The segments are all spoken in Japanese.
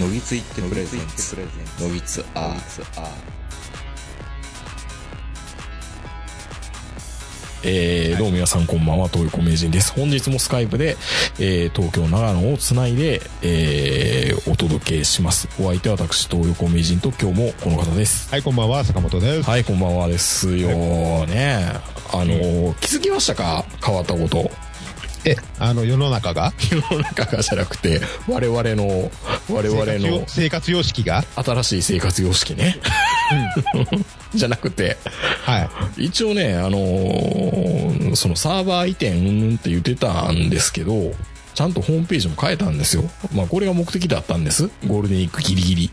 のぎついってプレゼンツのぎつアえーどうも皆さんこんばんは、東横名人です。本日もスカイプで、えー東京、長野をつないで、えーお届けします。お相手は私、東横名人と今日もこの方です。はい、こんばんは、坂本です。はい、こんばんはですよね。あのー気づきましたか？変わったこと。え、あの、世の中が世の中がじゃなくて、我々の、我々生活のよ生活様式が新しい生活様式ね。じゃなくて、はい。一応ね、あのーそのサーバー移転うんぬんって言ってたんですけど、ちゃんとホームページも変えたんですよ。まあこれが目的だったんです。ゴールデンウィークギリギリ。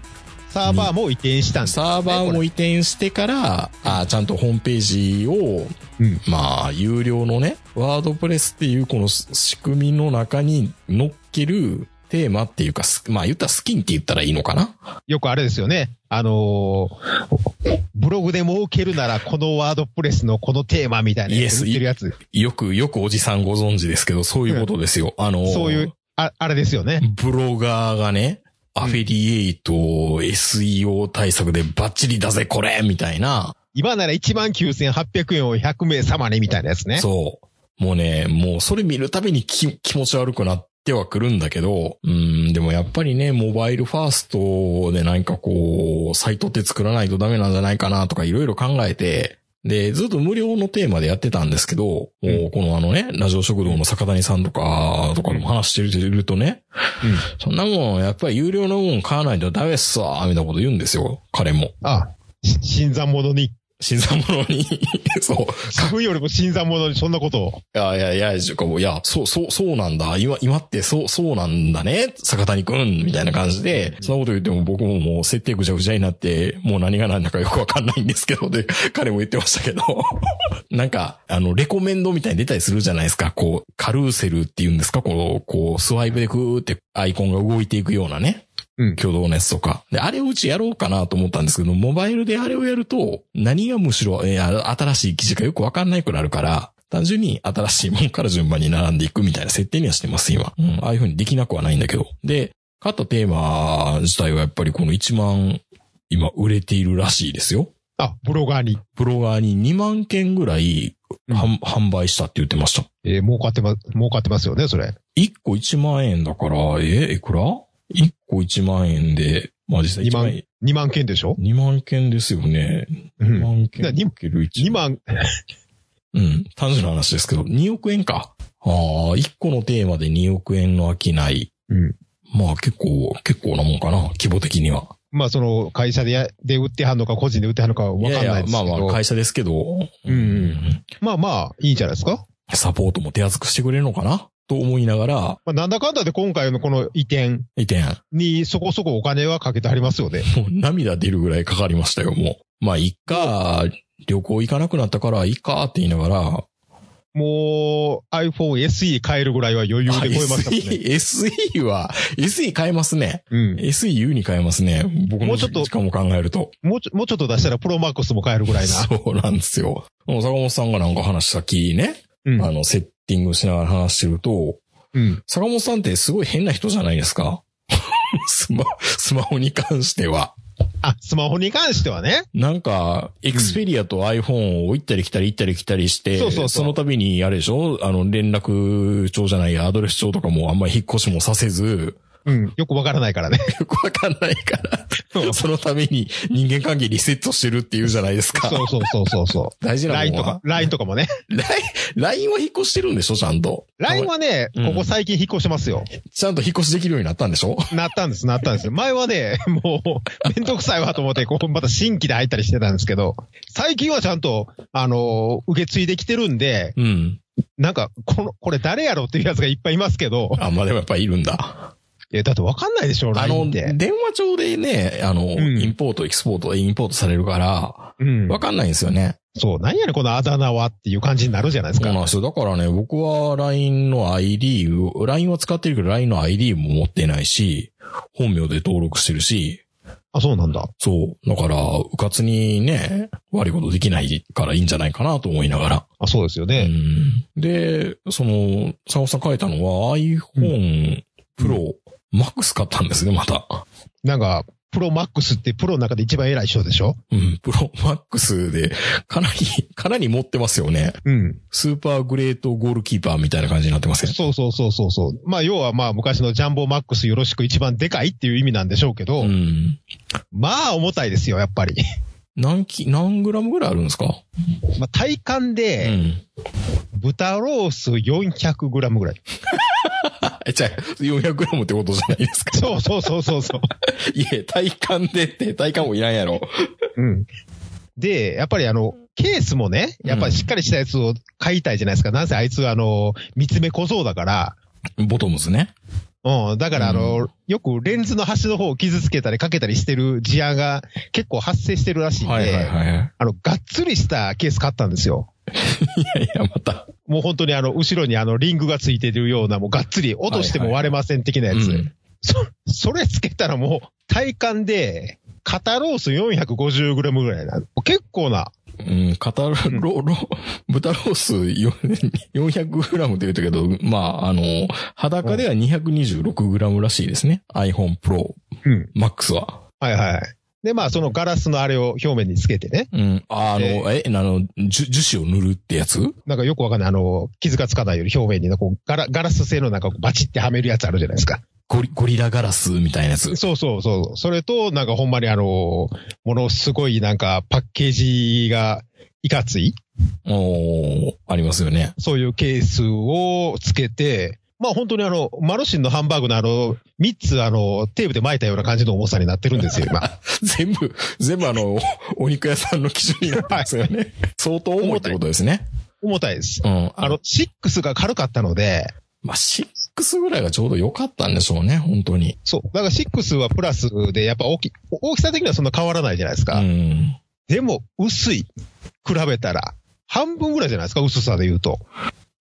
サーバーも移転したんです、ね。サーバーもこ移転してから、あーちゃんとホームページを、れうん。まあ、有料のね、ワードプレスっていうこの仕組みの中に乗っけるテーマっていうか、すまあ言ったらスキンって言ったらいいのかな？よくあれですよね。あのーブログで儲けるならこのワードプレスのこのテーマみたいなやつイエス売ってるやつ。よく、よくおじさんご存知ですけど、そういうことですよ。あのーそういう、あ、あれですよね。ブロガーがね、アフィリエイト、SEO 対策でバッチリだぜ、これみたいな。今なら19,800円を100名様にみたいなやつね。そう。もうね、もうそれ見るたびに気気持ち悪くなってはくるんだけど、うん、でもやっぱりね、モバイルファーストで何かこう、サイトって作らないとダメなんじゃないかなとかいろいろ考えて、で、ずっと無料のテーマでやってたんですけど、もうこのあのね、ラジオ食堂の坂谷さんとか、とかでも話してるとね、うん。そんなもん、やっぱり有料のもん買わないとダメっすわ、みたいなこと言うんですよ、彼も。あ、し新参者に。新参者に、そう。花粉よりも新参者にそんなことを。いやいやいや、じゃあいや、そう、そう、そうなんだ。今、今ってそう、そうなんだね。坂谷くん、みたいな感じで、そんなこと言っても僕ももう設定ぐちゃぐちゃになって、もう何が何だかよくわかんないんですけど、で、彼も言ってましたけど、なんか、あの、レコメンドみたいに出たりするじゃないですか。こう、カルーセルっていうんですかこう、こう、スワイプでクーってアイコンが動いていくようなね。うん。挙動のやつとか。で、あれをうちやろうかなと思ったんですけど、モバイルであれをやると、何がむしろ、えー新しい記事かよくわかんないくなるから、単純に新しいもんから順番に並んでいくみたいな設定にはしてます、今。うん、ああいう風にできなくはないんだけど。で、買ったテーマ自体はやっぱりこの1万、今売れているらしいですよ。あ、ブロガーに。ブロガーに2万件ぐらい、うん販販売したって言ってました。えー儲かってま、儲かってますよね、それ。1個1万円だから、え、いくら？?1 個1万円で、まあ実際2 1万万円、2万件でしょ？2万件ですよね。2うん。万件だかける1 2万、うん。単純な話ですけど、2億円か。ああ、1個のテーマで2億円の商い。うん。まあ結構、結構なもんかな、規模的には。まあその会社でや、で売ってはんのか個人で売ってはんのかわかんないですけど。やいや、まあまあ会社ですけど、うんまあまあ、いいんじゃないですか？サポートも手厚くしてくれるのかなと思いながら、まあなんだかんだで今回のこの移転移転、にそこそこお金はかけてありますよね。もう涙出るぐらいかかりましたよ、もう。まあ、いっか、旅行行かなくなったから、いっかって言いながら、もう iPhone SE 買えるぐらいは余裕で超えましたね。SE、SE は、SE 買えますね。うん。SEU に変えますね。僕の時間も考えると。もうちょ、もうちょっと出したらプロマックスも買えるぐらいな。そうなんですよ。坂本さんがなんか話したきね、うんあの、セッティングしながら話してると、うん。坂本さんってすごい変な人じゃないですか？スマ、スマホに関しては。あ、スマホに関してはね。なんか、エクスペリアと iPhone を行ったり来たり行ったり来たりして、そうそうそうの度に、あれでしょ？あの、連絡帳じゃないや、アドレス帳とかもあんまり引っ越しもさせず、うん。よくわからないからね。よくわかんないから、そのために人間関係リセットしてるっていうじゃないですか。そうそうそうそうそ大事う。なもん LINE とはか、LINE とかもね。LINE は引っ越してるんでしょ？ちゃんと。LINE はね、うんここ最近引っ越してますよ。ちゃんと引っ越しできるようになったんでしょ？なったんです、なったんです。前はね、もう、めんどくさいわと思って、ここまた新規で入ったりしてたんですけど、最近はちゃんと、あの、受け継いできてるんで、うん。なんか、この、これ誰やろっていうやつがいっぱいいますけど、あ、まあでもやっぱりいるんだ。え、だってわかんないでしょ、あの。電話帳でね、あの、んインポート、エクスポート、インポートされるから、うん。わかんないんですよね。そう、何やねん、このあだ名はっていう感じになるじゃないですか。そうなんですよ。だからね、僕は LINE の ID を、LINE は使ってるけど LINE の ID も持ってないし、本名で登録してるし、あ、そうなんだ。そう。だから、うかつにね、悪いことできないからいいんじゃないかなと思いながら。あ、そうですようね。ん。で、その、坂本さん書いたのは iPhone Pro マックス買ったんですね、また。なんか、プロマックスってプロの中で一番偉い人でしょ？うん、プロマックスで、かなり、かなり持ってますよね。うん。スーパーグレートゴールキーパーみたいな感じになってますよ。そうそうそうそうそう。まあ、要はまあ、昔のジャンボマックスよろしく一番でかいっていう意味なんでしょうけど、うん。まあ、重たいですよ、やっぱり。何キ、何グラムぐらいあるんですか？まあ、体感うで、ん。豚ロース400グラムぐらい。え、じゃあ、400グラムってことじゃないですか。そうそうそうそうそう。いえ、体感でって、体感もいらんやろ。うん。で、やっぱりあの、ケースもね、やっぱりしっかりしたやつを買いたいじゃないですか。なんせあいつあの、見つめ小僧だから、ボトムズね。うん。だからあの、よくレンズの端の方を傷つけたりかけたりしてる事案が結構発生してるらしいんで、はいはいはい。あの、がっつりしたケース買ったんですよ。いやいや、また。もう本当にあの、後ろにあの、リングがついてるような、もうがっつり落としても割れません的なやつ。うんそ、それつけたらもう、体感で、肩ロース 450g ぐらいな。結構な。うん、肩ロ、ロ、ロ、豚ロースよ400グラムって言ったけど、まあ、あの、裸では226グラムらしいですね。iPhone Pro うん。Max は。はいはい。で、まあ、そのガラスのあれを表面につけてね。うん。ああの、え、あの、樹樹脂を塗るってやつ？なんかよくわかんない、あの、傷がつかないように表面に、こう、ガラ、ガラス製のなんかバチってはめるやつあるじゃないですか。ゴリ、ゴリラガラスみたいなやつ。そうそうそう。それと、なんかほんまにあの、ものすごいなんかパッケージがいかつい、おーありますよね。そういうケースをつけて、まあ本当にあの、マルシンのハンバーグのあの、3つあの、テープで巻いたような感じの重さになってるんですよ、今。全部、全部あの、おお肉屋さんの基準になってますよね。相当重いってことですね。重たいです。うん。あの、6が軽かったので、まあ、6ぐらいがちょうど良かったんでしょうね、本当に。そう。だから6はプラスで、やっぱ大き、大きさ的にはそんな変わらないじゃないですか。うん。でも、薄い。比べたら。半分ぐらいじゃないですか、薄さで言うと。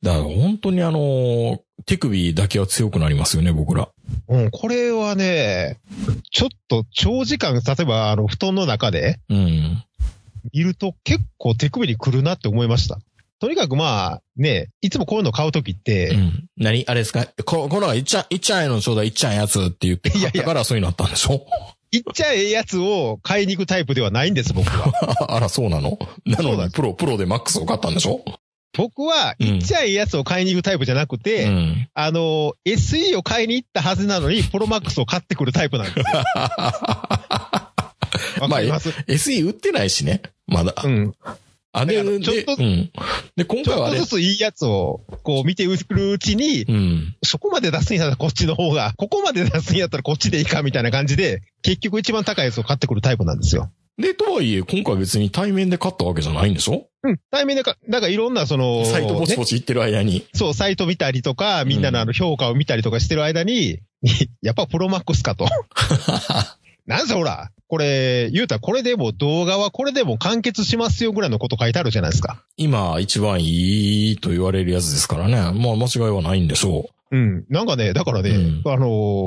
だから本当にあの、手首だけは強くなりますよね、僕ら。うん、これはね、ちょっと長時間、例えば、あの、布団の中でうん。いると結構手首に来るなって思いました。とにかくまあ、ね、いつもこういうの買うときっうて、ん。何？あれですか？こ、このがいっちゃん、いっちゃんええのちょうだい、いっちゃんええやつって言って買ったからそういうのあったんでしょ？いっちゃええやつを買いに行くタイプではないんです、僕は。あら、そうなの？なのに、プロ、プロでマックスを買ったんでしょ？僕は、うんいっちゃええやつを買いに行くタイプじゃなくて、うん。あの、SE を買いに行ったはずなのに、プロマックスを買ってくるタイプなんですよ。わかります、SE 売ってないしね。まだ。うん。あれで、ちょっとうん。で、今ちょ回はあれっとず、ついいやつを、こう見てるうちに、うん。そこまで出すんやったらこっちの方が、ここまで出すんやったらこっちでいいかみたいな感じで、結局一番高いやつを買ってくるタイプなんですよ。で、とはいえ、今回別に対面で買ったわけじゃないんでしょ？うん。対面でか、なんかいろんなその、サイトポチねポチ行ってる間に。そう、サイト見たりとか、みんなのあの評価を見たりとかしてる間に、やっぱプロマックスかと。なんせほら、これ、言うたらこれでも動画はこれでも完結しますよぐらいのこと書いてあるじゃないですか。今一番いいと言われるやつですからね。まあ間違いはないんでしょうん。なんかね、だからね、うんあの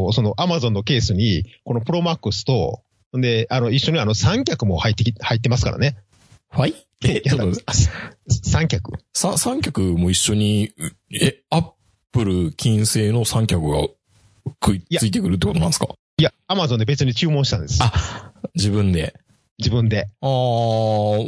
ーそのアマゾンのケースに、このプロマックスと、で、あの、一緒にあの三脚も入ってき、入ってますからね。う。はい？え、ちょっと、三脚。さ三脚も一緒に、え、アップル金星の三脚がくいついてくるってことなんですか？いや、アマゾンで別に注文したんです。あ、自分で。自分で。ああ、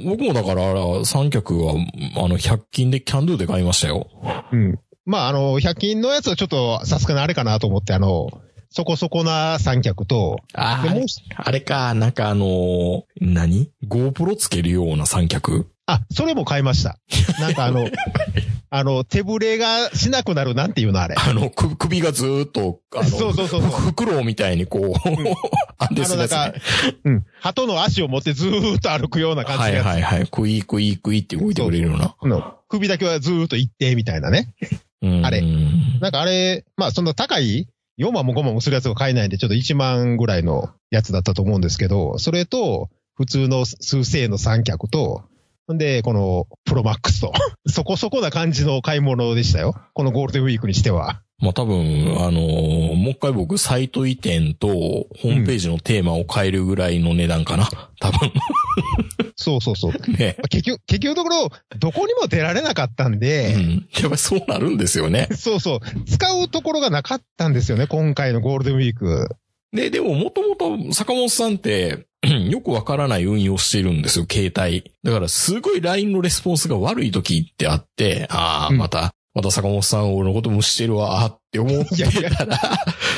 僕もだから、三脚は、あの、100均でキャンドゥで買いましたよ。うん。まあ、あの、100均のやつはちょっと、さすがにあれかなと思って、あの、そこそこな三脚と、あでもうあれか、なんかあのー何 ?GoPro つけるような三脚？あ、それも買いました。なんかあの、あの、手ぶれがしなくなる、なんていうのあれ。あの、く首がずーっと、あの、そうそうそうそうふフクロウみたいにこう、安定あの、するやつ、なんかね。、うん。鳩の足を持ってずーっと歩くような感じのはい。はいはい。クイクイクイって動いてくれるような。の首だけはずーっと一定みたいなね。うんあれなんかあれ、まあそんな高い4万も5万もするやつが買えないんで、ちょっと1万ぐらいのやつだったと思うんですけど、それと、普通の数千の三脚と、ほんで、この、プロマックスと。そこそこな感じの買い物でしたよ。このゴールデンウィークにしては。まあ多分、あのーもう一回僕、サイト移転と、ホームページのテーマを変えるぐらいの値段かな。多分。そうそうそう。ね。結局、結局のところ、どこにも出られなかったんうで、ん。やっぱりそうなるんですよね。そうそう。使うところがなかったんですよね、今回のゴールデンウィーク。で、でももともと坂本さんって、よくわからない運用してるんですよ、携帯。だからすごい LINE のレスポンスが悪い時ってあって、ああ、うんまた、また坂本さん俺のこと無視してるわ、って思っていやいやたら、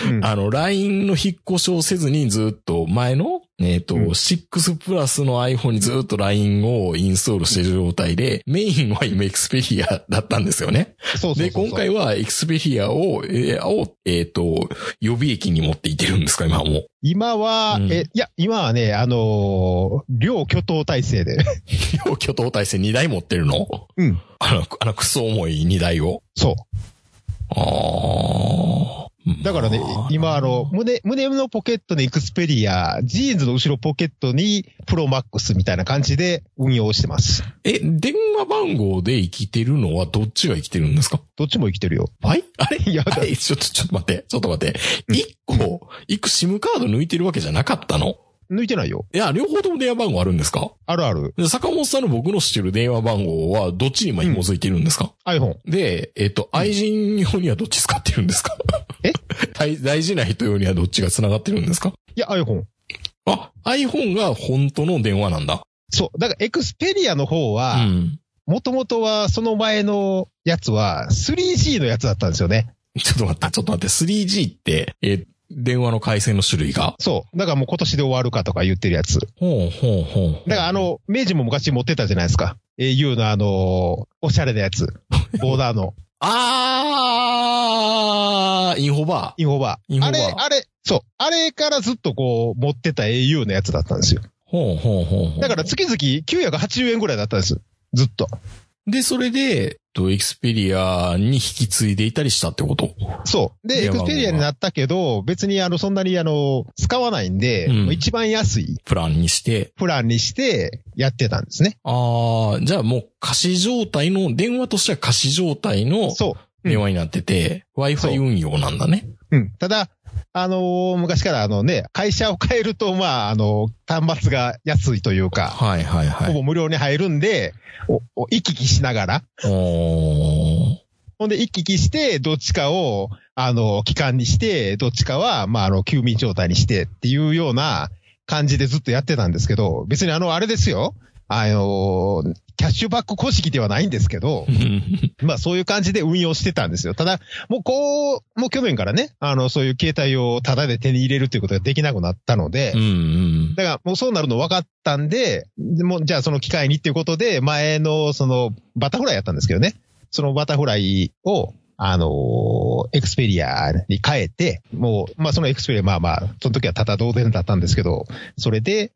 うんあの、LINE の引っ越しをせずにずっと前の、えっ、と、うん6プラスの iPhone にずっと LINE をインストールしている状態で、メインは今 Xperia だったんですよね。そうそうで、今回は Xperia を、えーをえっ、と、予備役に持っていってるんですか、今はもう。今は、うんえ、いや、今はね、あのー両巨頭体制で。両巨頭体制2台持ってるの？うん。あの、あの、クソ重い2台を？そう。ああ。だからねまあ、今あの、胸、胸のポケットにエクスペリア、ジーンズの後ろポケットにプロマックスみたいな感じで運用してます。え、電話番号で生きてるのはどっちが生きてるんですか？どっちも生きてるよ。はい？あれ？いや ちょっと、ちょっと待って、ちょっと待って。うん一個、一個 SIM カード抜いてるわけじゃなかったの？抜いてないよ。いや、両方とも電話番号あるんですか？あるある。で坂本さんの僕の知ってる電話番号はどっちに今紐づいてるんですか、iPhone。で、えっと、愛人用にはどっち使ってるんですか？え？大大事な人用にはどっちが繋がってるんですか？いや、iPhone。あ、iPhone が本当の電話なんだ。そう。だからエクスペリアの方うは、ん。もともとはその前のやつは 3G のやつだったんですよね。ちょっと待って、ちょっと待って、3G って、え、電話の回線の種類が。そう。だからもう今年で終わるかとか言ってるやつ。だかほうほうほう。らあの、明治も昔持ってたじゃないですか。au のあの、おしゃれなやつ。ボーダーのあー、インフォバインフォバー。インフォバーあれ、あれ、そう。あれからずっとこう、持ってた au のやつだったんですよ。ー。ほうほうほうほう。だから月々980円ぐらいだったんです。ずっと。で、それで、と、エクスペリアに引き継いでいたりしたってこと？そう。で、エクスペリアになったけど、別にあの、そんなにあの、使わないんで、うん一番安いプランにして。プランにしてやってたんですね。あー、じゃあもう貸し状態の、電話としては貸し状態のそう。うん電話になってて、そう Wi-Fi 運用なんだね。うん。ただ、あのー昔からあのね、会社を変えると、まあ、あの、端末が安いというか、はいはいはい。ほぼ無料に入るんで、お、お行き来しながら、おー。ほんで行き来して、どっちかを、あの、期間にして、どっちかは、まあ、あの、休眠状態にしてっていうような感じでずっとやってたんですけど、別にあの、あれですよ。あの、キャッシュバック公式ではないんですけど、まあそういう感じで運用してたんですよ。ただ、もうこう、もう去年からね、あの、そういう携帯をタダで手に入れるということができなくなったので、うんうん。だからもうそうなるの分かったんで、でもじゃあその機会にっていうことで、前のそのバタフライやったんですけどね、そのバタフライを、あのーエクスペリアに変えて、もう、まあそのエクスペリア、まあまあ、その時はただ同然だったんですけど、それで、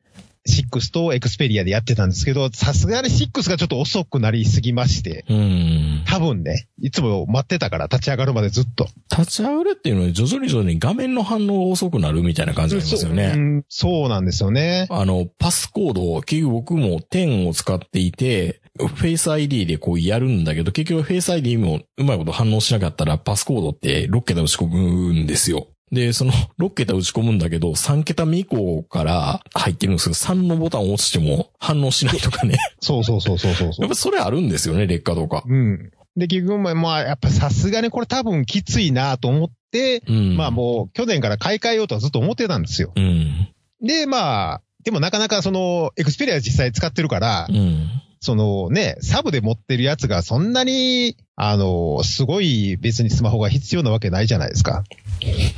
6とエクスペリアでやってたんですけど、さすがに6がちょっと遅くなりすぎまして、うん。多分ね、いつも待ってたから立ち上がるまでずっと。立ち上がるっていうのは徐々に徐々に画面の反応が遅くなるみたいな感じありますようね。んそうなんですよね。あの、パスコード、結局僕も10を使っていて、フェイス ID でこうやるんだけど、結局フェイス ID もうまいこと反応しなかったらパスコードって6桁打ち込むんですよ。で、その6桁打ち込むんだけど、3桁目以降から入ってるんですけど、3のボタンを押しても反応しないとかね。そうそうそうそうそうそうやっ。ぱそれあるんですよね、劣化とか。うん。で、結局、まあ、やっぱさすがにこれ多分きついなと思って、うん。まあもう去年から買い替えようとはずっと思ってたんですよ。うん。で、まあ、でもなかなかその、エクスペリア実際使ってるから、うん。そのね、サブで持ってるやつがそんなに、あの、すごい別にスマホが必要なわけないじゃないですか。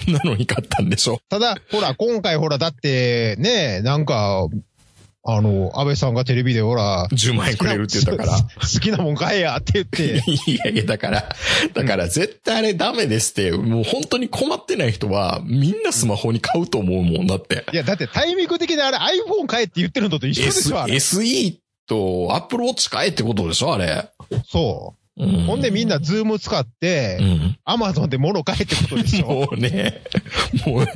なのに買ったんでしょ。ただ、ほら、今回ほら、だって、ね、なんか、あの、安倍さんがテレビでほら、10万円くれるって言ったから。好きなもん買えやって言って、いやいや、だから、だから絶対あれダメですって、もう本当に困ってない人は、みんなスマホに買うと思うもんだって。いや、だってタイミング的にあれ iPhone 買えって言ってるのと一緒で S しょ、あれ。SE と Apple Watch 買えってことでしょあれ。そう。うんほんでみんなズーム使ってう、ん。アマゾンで物買えってことでしょ。もうね、もう、悲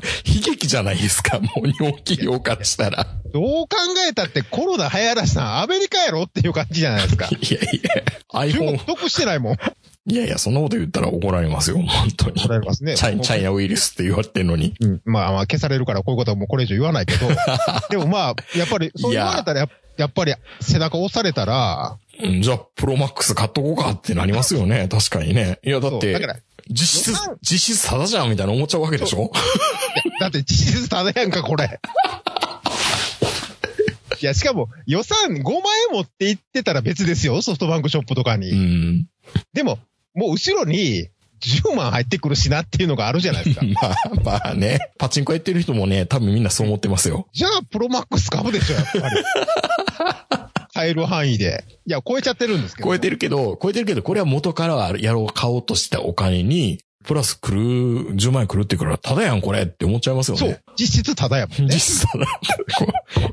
劇じゃないですか。もう日本企業からしたら。どう考えたってコロナ流行らしたのアメリカやろっていう感じじゃないですか。いやいや、中国 iPhone、得してないもん。いやいや、そんなこと言ったら怒られますよ。本当に。怒られますね。チャイチャイナウイルスって言われてんのに。うん。まあまあ消されるからこういうことはもうこれ以上言わないけど。でもまあ、やっぱり、そう言われたらやっやっぱり背中押されたら、うんじゃあ、プロマックス買っとこうかってなりますよね。確かにね。いや、だって、実質実質ただじゃんみたいな思っちゃうわけでしょだって実質ただやんか、これ。いや、しかも予算5万円持って行ってたら別ですよ、ソフトバンクショップとかに。うん。でも、もう後ろに10万入ってくるしなっていうのがあるじゃないですか。まあ、まあね。パチンコやってる人もね、多分みんなそう思ってますよ。じゃあ、プロマックス買うでしょ、やっぱり。買える範囲で。いや、超えちゃってるんですけど。超えてるけど、超えてるけど、これは元からはやろう、買おうとしたお金に、プラス来る、10万円来るって言うから、ただやんこれって思っちゃいますよね。そう。実質ただやもんね。実質ただ。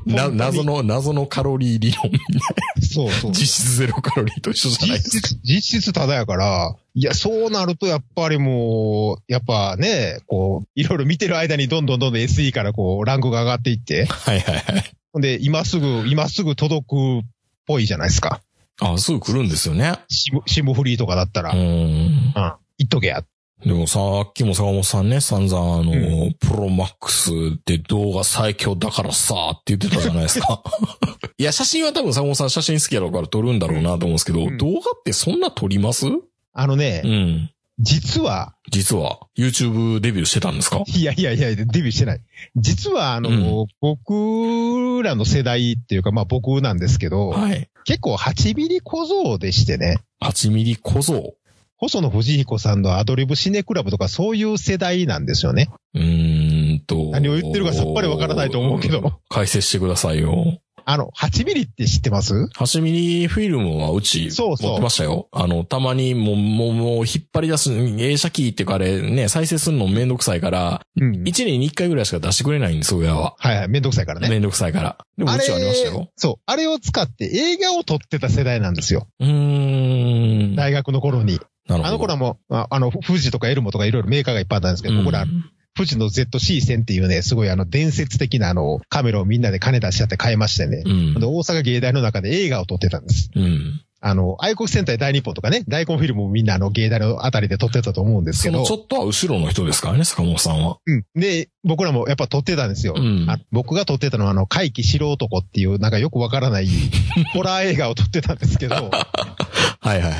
な、謎の、謎のカロリー理論みたいな。そうそう。実質ゼロカロリーと一緒じゃないですか。実質、実質ただやから、いや、そうなるとやっぱりもう、やっぱね、こう、いろいろ見てる間にどんどんどんどん SE からこう、ランクが上がっていって、はいはいはい。ほんで、今すぐ、今すぐ届くっぽいじゃないですか。あ、すぐ来るんですよね。シム、シムフリーとかだったら、ううん、ん。言っとけや。でもさっきも坂本さんね、散々あの、うプロマックスって動画最強だからさって言ってたじゃないですか。いや、写真は多分坂本さん写真好きやろうから撮るんだろうなと思うんですけど、うん動画ってそんな撮ります？あのね、うん。実は、実は、YouTube デビューしてたんですか？いやいやいや、デビューしてない。実は、あの、僕らの世代っていうか、まあ僕なんですけど、はい。結構8ミリ小僧でしてね、8ミリ小僧。細野藤彦さんのアドリブシネクラブとかそういう世代なんですよね。うーんと。何を言ってるかさっぱりわからないと思うけど。解説してくださいよ。あの、8ミリって知ってます？8ミリフィルムはうち持そうそうってましたよ。あの、たまにもう、もう、もう引っ張り出す、映写機っていうかあれね、再生するのめんどくさいから、うん。1年に1回ぐらいしか出してくれないんです、親は。はいはい、めんどくさいからね。めんどくさいから。でもうちはありましたよ。そう。あれを使って映画を撮ってた世代なんですよ。うーん。な大学の頃に。あの頃はもう、ああの、富士とかエルモとかいろいろメーカーがいっぱいあったんですけど、僕らう、ん富士の ZC1000 っていうね、すごいあの、伝説的なあの、カメラをみんなで金出しちゃって買いましてね。うんで、大阪芸大の中で映画を撮ってたんです。うん。あの、愛国戦隊大日本とかね、大根フィルムもみんなあの、芸大のあたりで撮ってたと思うんですけどそのち。ょっとは後ろの人ですからね、坂本さんは。うん。で、僕らもやっぱ撮ってたんですよ。うんあ僕が撮ってたのはあの、怪奇白男っていう、なんかよくわからない、ホラー映画を撮ってたんですけど。はいはいはい。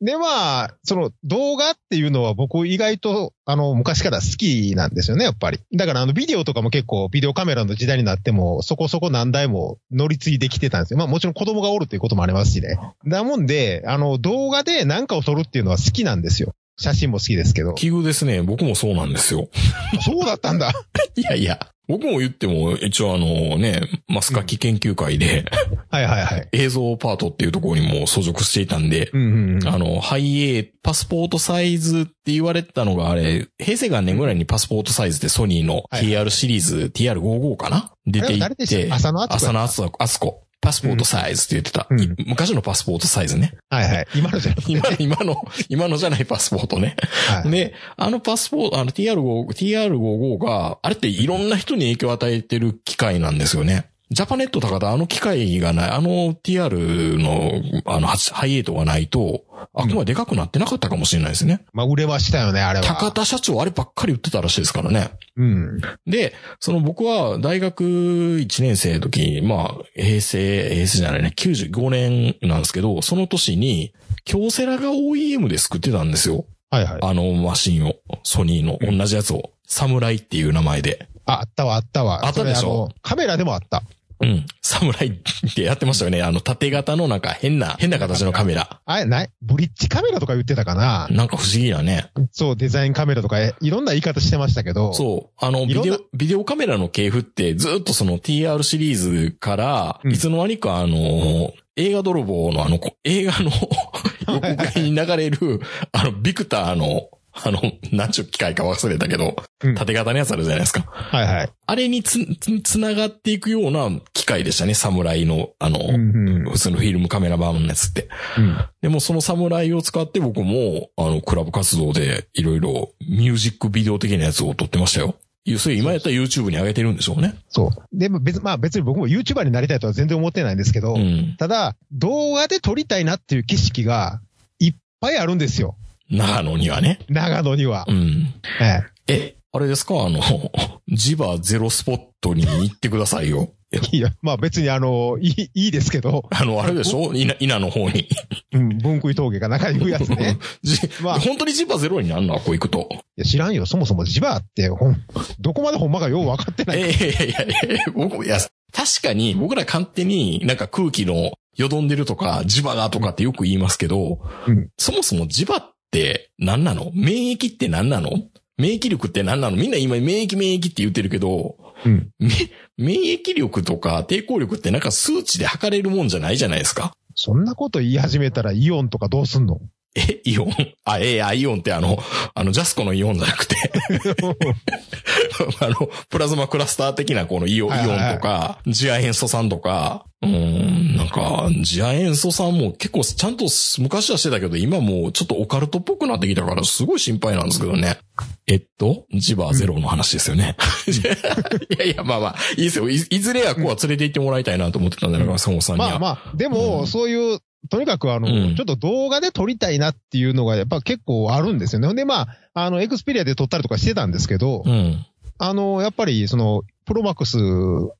で、まあ、その動画っていうのは僕意外と、あの、昔から好きなんですよね、やっぱり。だからあの、ビデオとかも結構、ビデオカメラの時代になっても、そこそこ何台も乗り継いできてたんですよ。まあもちろん子供がおるということもありますしね。だもんで、あの、動画で何かを撮るっていうのは好きなんですよ。写真も好きですけど。奇遇ですね。僕もそうなんですよ。そうだったんだ。いやいや。僕も言っても、一応あのね、マスカキ研究会で、はいはいはい。映像パートっていうところにも相続していたんで、うんうんうん。あの、ハイエー、パスポートサイズって言われてたのがあれ、平成元年ぐらいにパスポートサイズでソニーのはい TR シリーズ、TR55 かな？出ていってた？浅野敦子浅野敦子敦子。パスポートサイズって言ってた。うんい昔のパスポートサイズね。はいはい。今のじゃなくて。今の、今の、今のじゃないパスポートね。はい。で、あのパスポート、あの TR5、TR55 が、あれっていろんな人に影響を与えてる機械なんですよね。ジャパネット高田、あの機械がない、あの TR の、あの、ハイエイトがないと、あくまででかくなってなかったかもしれないですね。まあ、売れましたよね、あれは。高田社長あればっかり売ってたらしいですからね。うん。で、その僕は大学1年生の時、まあ、平成、平成じゃないね、95年なんですけど、その年に、京セラが OEM で作ってたんですよ。はいはい。あのマシンを。ソニーの同じやつを。サムライっていう名前で。あ、あったわ、あったわ。あったでしょ？カメラでもあった。うん。サムライってやってましたよね。あの縦型のなんか変な、変な形のカメラ。あれ、ない？ブリッジカメラとか言ってたかな？なんか不思議なね。そう、デザインカメラとか、いろんな言い方してましたけど。そう。あの、ビデオ、ビデオカメラの系譜ってずっとその TR シリーズから、うんいつの間にかあの、映画泥棒のあの、こ映画の 横側に流れる、あの、ビクターの、あの、何ちゅう機械か忘れたけど、うん縦型のやつあるじゃないですか。はいはい。あれにつ、つ、つながっていくような機械でしたね、サムライの、あの、うんうん。普通のフィルムカメラ版のやつって。うんでもそのサムライを使って僕も、あの、クラブ活動でいろいろミュージックビデオ的なやつを撮ってましたよ。それ今やったら YouTube に上げてるんでしょうね。そう。でも別、まあ別に僕も YouTuber になりたいとは全然思ってないんですけど、うん。ただ、動画で撮りたいなっていう景色がいっぱいあるんですよ。長野にはね。長野にはう。ん。えええ、あれですか？あの、ジバゼロスポットに行ってくださいよ。いや、まあ別にあの、いい、いいですけど、あの、あれでしょ？稲、稲の方に。うん、分食い峠が中に言うやつね。じまあ本当にジバゼロになるの？はこう行くと。いや知らんよ。そもそもジバーって、ほん、どこまでほんまかよう分かってない。ええいやいやいや、僕、いや、確かに僕ら勝手になんか空気のよどんでるとか、磁場がとかってよく言いますけど、うんそもそも磁場って何なの？免疫って何なの？免疫力って何なの？みんな今免疫免疫って言ってるけど、うん。め免疫力とか抵抗力ってなんか数値で測れるもんじゃないじゃないですか。そんなこと言い始めたらイオンとかどうすんの？え、イオン？あ、ええあ、イオンってあの、あの、ジャスコのイオンじゃなくて、あの、プラズマクラスター的なこのイオン、イオンとか、ジア塩素酸とか、うーん、なんか、ジア塩素酸も結構ちゃんと昔はしてたけど、今もうちょっとオカルトっぽくなってきたから、すごい心配なんですけどね。えっと、ジバーゼロの話ですよね。いやいや、まあまあ、いいですよ。いいずれや子は連れて行ってもらいたいなと思ってたんだから、そもさんには。まあまあ、でうも、んそういう、とにかくあの、うんちょっと動画で撮りたいなっていうのがやっぱ結構あるんですよね。ほんでまあ、あの、エクスペリアで撮ったりとかしてたんですけど、うん。あの、やっぱりその、プロマックス、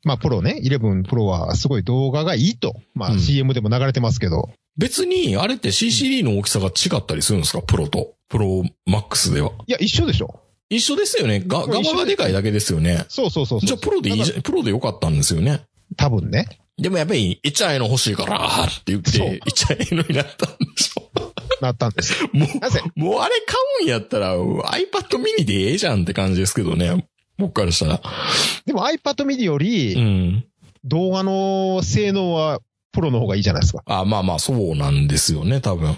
まあプロね、11プロはすごい動画がいいと。まあうん CM でも流れてますけど、別に、あれって CCD の大きさが違ったりするんですか？プロと。プロマックスでは。いや、一緒でしょ一緒ですよね。が、うん一緒側がでかいだけですよね。そうそうそうそう。じゃあプロでいいじゃん、プロでよかったんですよね。多分ね。でもやっぱり、イチャイの欲しいから、って言って、イチャイのになったんでしょ。なったんです。もなぜ？う、もうあれ買うんやったら、iPad mini でええじゃんって感じですけどね。僕からしたら。でも iPad mini ようり、ん。動画の性能はプロの方がいいじゃないですか。あ、まあまあ、そうなんですよね、多分。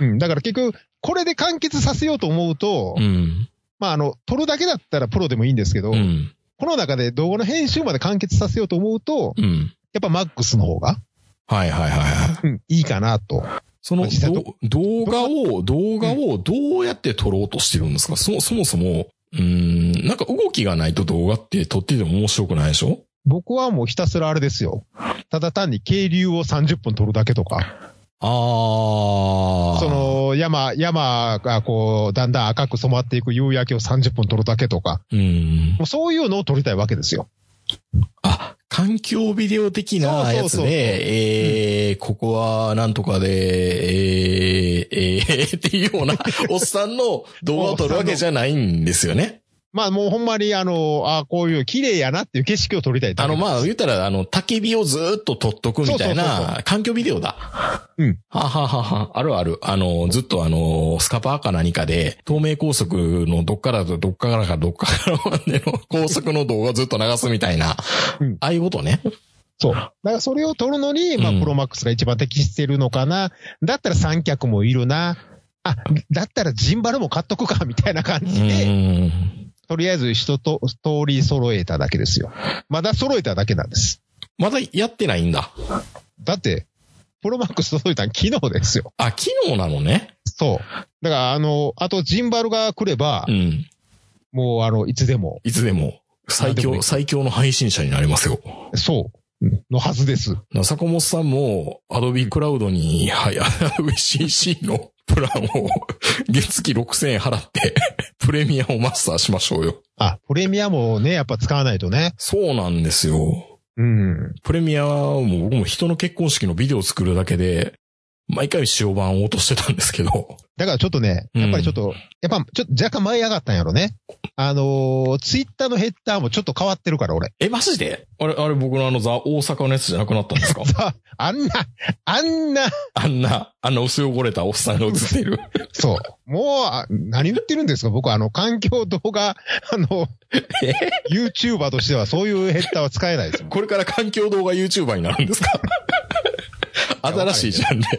うん。だから結局、これで完結させようと思うと、うん。まああの、撮るだけだったらプロでもいいんですけど、うん。この中で動画の編集まで完結させようと思うと、うん。やっぱ MAX の方が、はいはいはいはい。うん、いいかなと。その動画を、動画をどうやって撮ろうとしてるんですか？そそもそも、うーん、なんか動きがないと動画って撮ってても面白くないでしょ？僕はもうひたすらあれですよ。ただ単に渓流を30分撮るだけとか、ああ。そ、の山、山がこう、だんだん赤く染まっていく夕焼けを30分撮るだけとか、うん。もうそういうのを撮りたいわけですよ。あ、環境ビデオ的なやつで、えー、ここはなんとかで、えー、えー、っていうような、おっさんの動画を撮るわけじゃないんですよね。まあもうほんまにあの、あこういう綺麗やなっていう景色を撮りたいだあの、まあ、言ったら、あの、焚き火をずーっと撮っとくみたいな、環境ビデオだ。うん。はははは、あるある。あの、ずっとあの、スカパーか何かで、東名高速のどっからとどっからかどっからまでの高速の動画をずっと流すみたいな、うんああいうことね。そう。だからそれを撮るのに、まあうんプロマックスが一番適してるのかな。だったら三脚もいるな。あ、だったらジンバルも買っとくか、みたいな感うじで、ん。とりあえず一と通り揃えただけですよ。まだ揃えただけなんです。まだやってないんだ。だって、プロマックス届いたの昨日ですよ。あ、昨日なのね。そう。だから、あの、あとジンバルが来ればう、ん。もう、あの、いつでも、いつでも、最強、最強の配信者になりますよ。そう、うんのはずです。な坂本さんも、アドビクラウドに、はい、アドビ CC のプランを、月々6000円払って、プレミアをマスターしましょうよ。あ、プレミアもね、やっぱ使わないとね。そうなんですよ。うん。プレミアはもう僕も人の結婚式のビデオを作るだけで、毎回塩版を落としてたんですけど。だからちょっとね、やっぱりちょっと、やっぱちょっと若干舞い上がったんやろね。あのーツイッターのヘッダーもちょっと変わってるから、俺。え、マジで？あれ、あれ僕のあのザ・大阪のやつじゃなくなったんですか？さあ、あんな、あんな、あんな、あんな薄汚れたおっさんが映ってる。そう。もう、あ何言ってるんですか？僕、あの、環境動画、あの、YouTuber としてはそういうヘッダーは使えないですよ。これから環境動画 YouTuber になるんですか？新しいジャンルや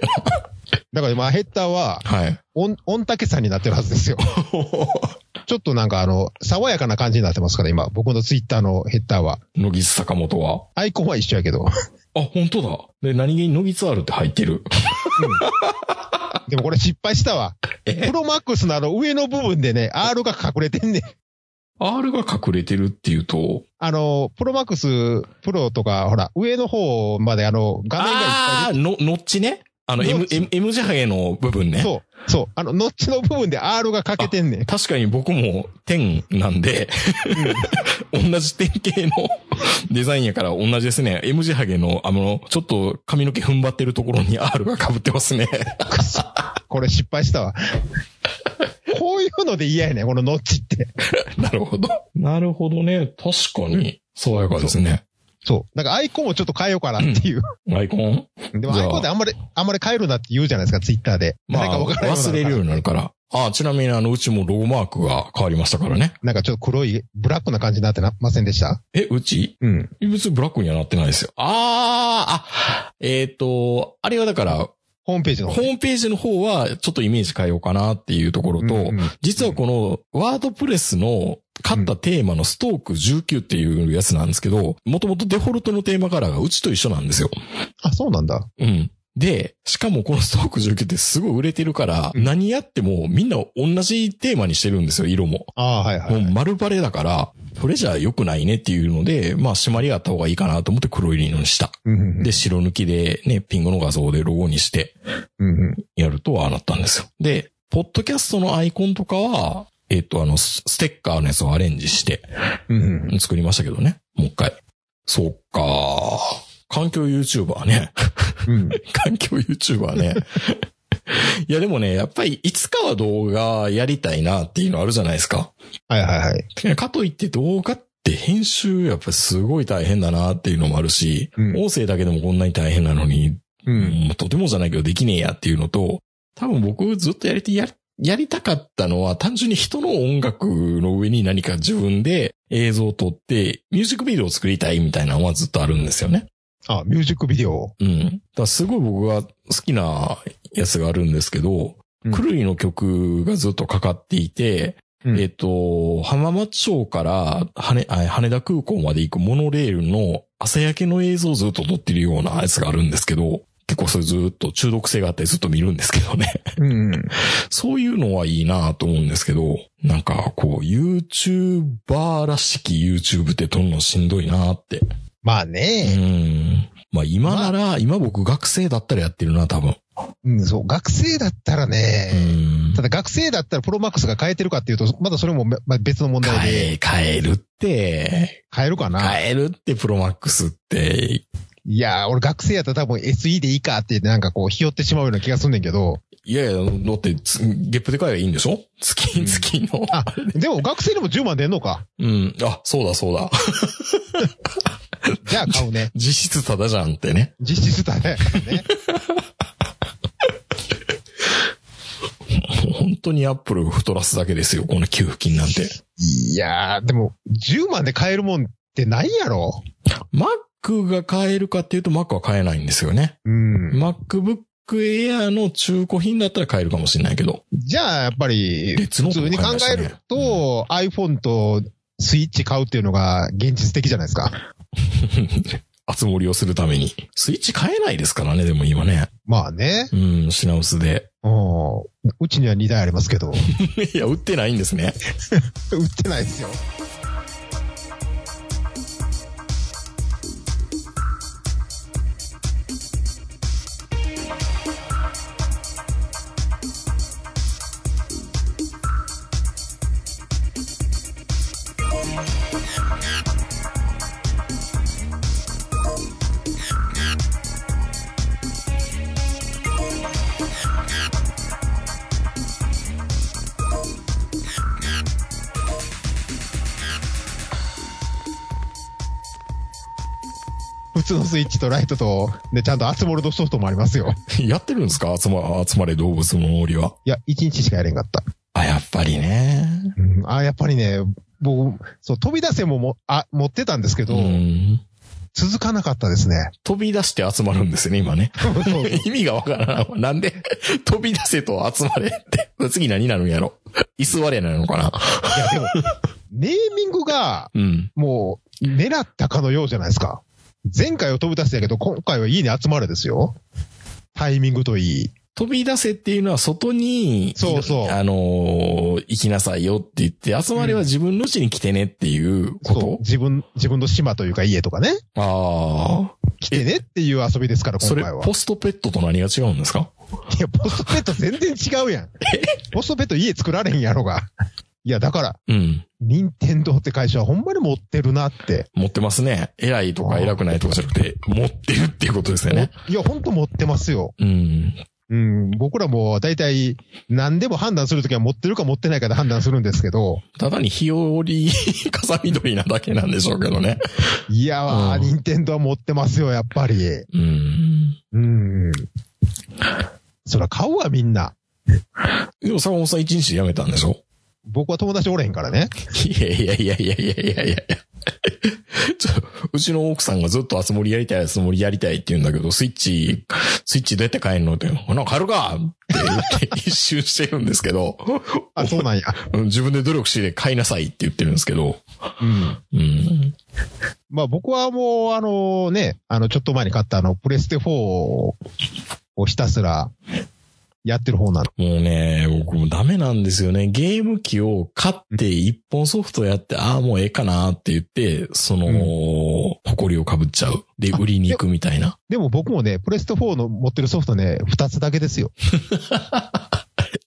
だから今、ヘッダーは、な。はい。オン、オンタケさんになってるはずですよ。ちょっとなんかあの、爽やかな感じになってますから、今、僕のツイッターのヘッダーは。野木坂本は？アイコンは一緒やけど。あ、本当だ。で、何気に野木ツアールって入ってる。でもこれ失敗したわ。え？プロマックスのあの上の部分でね、R が隠れてんねん。?R が隠れてるっていうと、あの、プロマックス、プロとか、ほら、上の方まであの、画面がいっぱいあの、ノッチね。あの、M M、M 字ハゲの部分ね。そう、そう。あの、ノッチの部分で R が欠けてんねん。確かに僕も点なんで、同じ点形のデザインやから同じですね。M 字ハゲの、あの、ちょっと髪の毛踏ん張ってるところに R が被ってますね。これ失敗したわ。こういうので嫌やねん、このノッチって。なるほど。なるほどね。確かに、爽やかですね。そう。だからアイコンをちょっと変えようかなっていう。アイコン？でもアイコンってあんまり、あんまり変えるなって言うじゃないですか、ツイッターで。まあ、誰か分からない忘れるようになるから。あ、ちなみにあの、うちもロゴマークが変わりましたからね。なんかちょっと黒い、ブラックな感じになってなませんでした？え、うち？うん。別にブラックにはなってないですよ。あー、あ、えっ、と、あれはだから、ホームページのホームページの方はちょっとイメージ変えようかなっていうところと、うんうん実はこのワードプレスの買ったテーマのストーク19っていうやつなんですけど、もともとデフォルトのテーマカラーがうちと一緒なんですよ。あ、そうなんだ。うん。で、しかもこのストーク19ってすごい売れてるから、うん何やってもみんな同じテーマにしてるんですよ、色も。ああ、はいはい、はい。もう丸バレだから、これじゃ良くないねっていうので、まあ締まりがあった方がいいかなと思って黒い色にした。うんうんうんで、白抜きでね、ピンクの画像でロゴにしてやるとああなったんですよ。で、ポッドキャストのアイコンとかは、えっ、と、あの、スステッカーのやつをアレンジして作りましたけどね。もう一回。そっか環境 YouTuber ね。うん。環境 YouTuber ね。いやでもね、やっぱりいつかは動画やりたいなっていうのあるじゃないですか。はいはいはい。かといって動画って編集やっぱりすごい大変だなっていうのもあるし、うん音声だけでもこんなに大変なのに、うん。とてもじゃないけどできねえやっていうのと、多分僕ずっとやりて、や、やりたかったのは単純に人の音楽の上に何か自分で映像を撮ってミュージックビデオを作りたいみたいなのはずっとあるんですよね。あ、ミュージックビデオ。うん。だからすごい僕が好きなやつがあるんですけど、うんクルリの曲がずっとかかっていて、うんえっと、浜松町から羽あ羽田空港まで行くモノレールの朝焼けの映像をずっと撮ってるようなやつがあるんですけど、結構それずっと中毒性があってずっと見るんですけどね。うんうん。そういうのはいいなと思うんですけど、なんかこう YouTuber らしき YouTube って撮るのしんどいなって。うまあね。ん。まあ今なら、今僕学生だったらやってるな、多分。うん、そう、学生だったらうね、んた。だ学生だったらプロマックスが変えてるかっていうと、まだそれもめまあ別の問題変で、え、変えるって、変えるかな変えるってプロマックスって、いやー、俺学生やったら多分 SE でいいかってなんかこう、ひよってしまうような気がすんねんけど、いやいや、だってつ、ゲップで買えばいいんでしょ？月、うん月の。あ、でも学生でも10万出んのか。うん。あ、そうだそうだ。じゃあ買うね。実質ただじゃんってね。実質だね。ね 本当にアップル太らすだけですよ、この給付金なんて。いやー、でも、10万で買えるもんってないやろ？Mac が買えるかっていうと Mac は買えないんですよね。うん。MacBook Air の中古品だったら買えるかもしれないけど。じゃあ、やっぱり、普通に考えると、iPhone とスイッチ買うっていうのが現実的じゃないですか。集盛りをするために。スイッチ買えないですからね、でも今ね。まあね。うん、品薄で。うん。うちには2台ありますけど、売 いや、売ってないんですね。ってないですよ。のスイッチとライトと、で、ちゃんと集モルドソフトもありますよ。やってるんですか？集ま、集まれ動物の森は？いや、1日しかやれんかった。あ、やっぱりね。うん、あ、やっぱりね、僕、そう、飛び出せもも、あ、持ってたんですけど、うん。続かなかったですね。飛び出して集まるんですね、今ね。意味がわからない。なんで、飛び出せと集まれって？次何になるんやろ？居座れなのかな？いや、でも、ネーミングが、うん。もう、狙ったかのようじゃないですか。前回は飛び出したけど、今回はいいね集まれですよ。タイミングといい。飛び出せっていうのは外に、そうそうあのー行きなさいよって言って、集まりは自分の家に来てねっていうこそう。自分、自分の島というか家とかね。と、ああ。来てねっていう遊びですから、それ今回、は。ポストペットと何が違うんですか？いや、ポストペット全然違うやん。ポストペット家作られへんやろが。いや、だから、うん。任天堂って会社はほんまに持ってるなって。持ってますね。偉いとか偉くないとかじゃなくて、持ってるっていうことですよね。いや、ほんと持ってますよ。うん。うん、僕らも大体何でも判断するときは持ってるか持ってないかで判断するんですけど、ただに日和風緑なだけなんでしょうけどね。いやー、うん任天堂は持ってますよ、やっぱり。うん。うん。そら買うわ、みんな。でも坂本さん一日で辞めたんでしょ？僕は友達おれへんからね。いやいやいやいやいやいやいやちょうちの奥さんがずっとあつ森やりたい、あつ森やりたいって言うんだけど、スイッチ、スイッチどうやって買えんのって、ほな、買えるか？って言って一周してるんですけど、あ、そうなんや。うん自分で努力して買いなさいって言ってるんですけど、うん。うん。まあ僕はもう、あのね、あの、ちょっと前に買ったあの、プレステ4をひたすらやってる方なの。もうね、僕もダメなんですよね。ゲーム機を買って一本ソフトやって、ああ、もうええかなって言って、その、う埃をかぶっちゃう。で、売りに行くみたいな。でも僕もね、プレステ4の持ってるソフトね、二つだけですよ。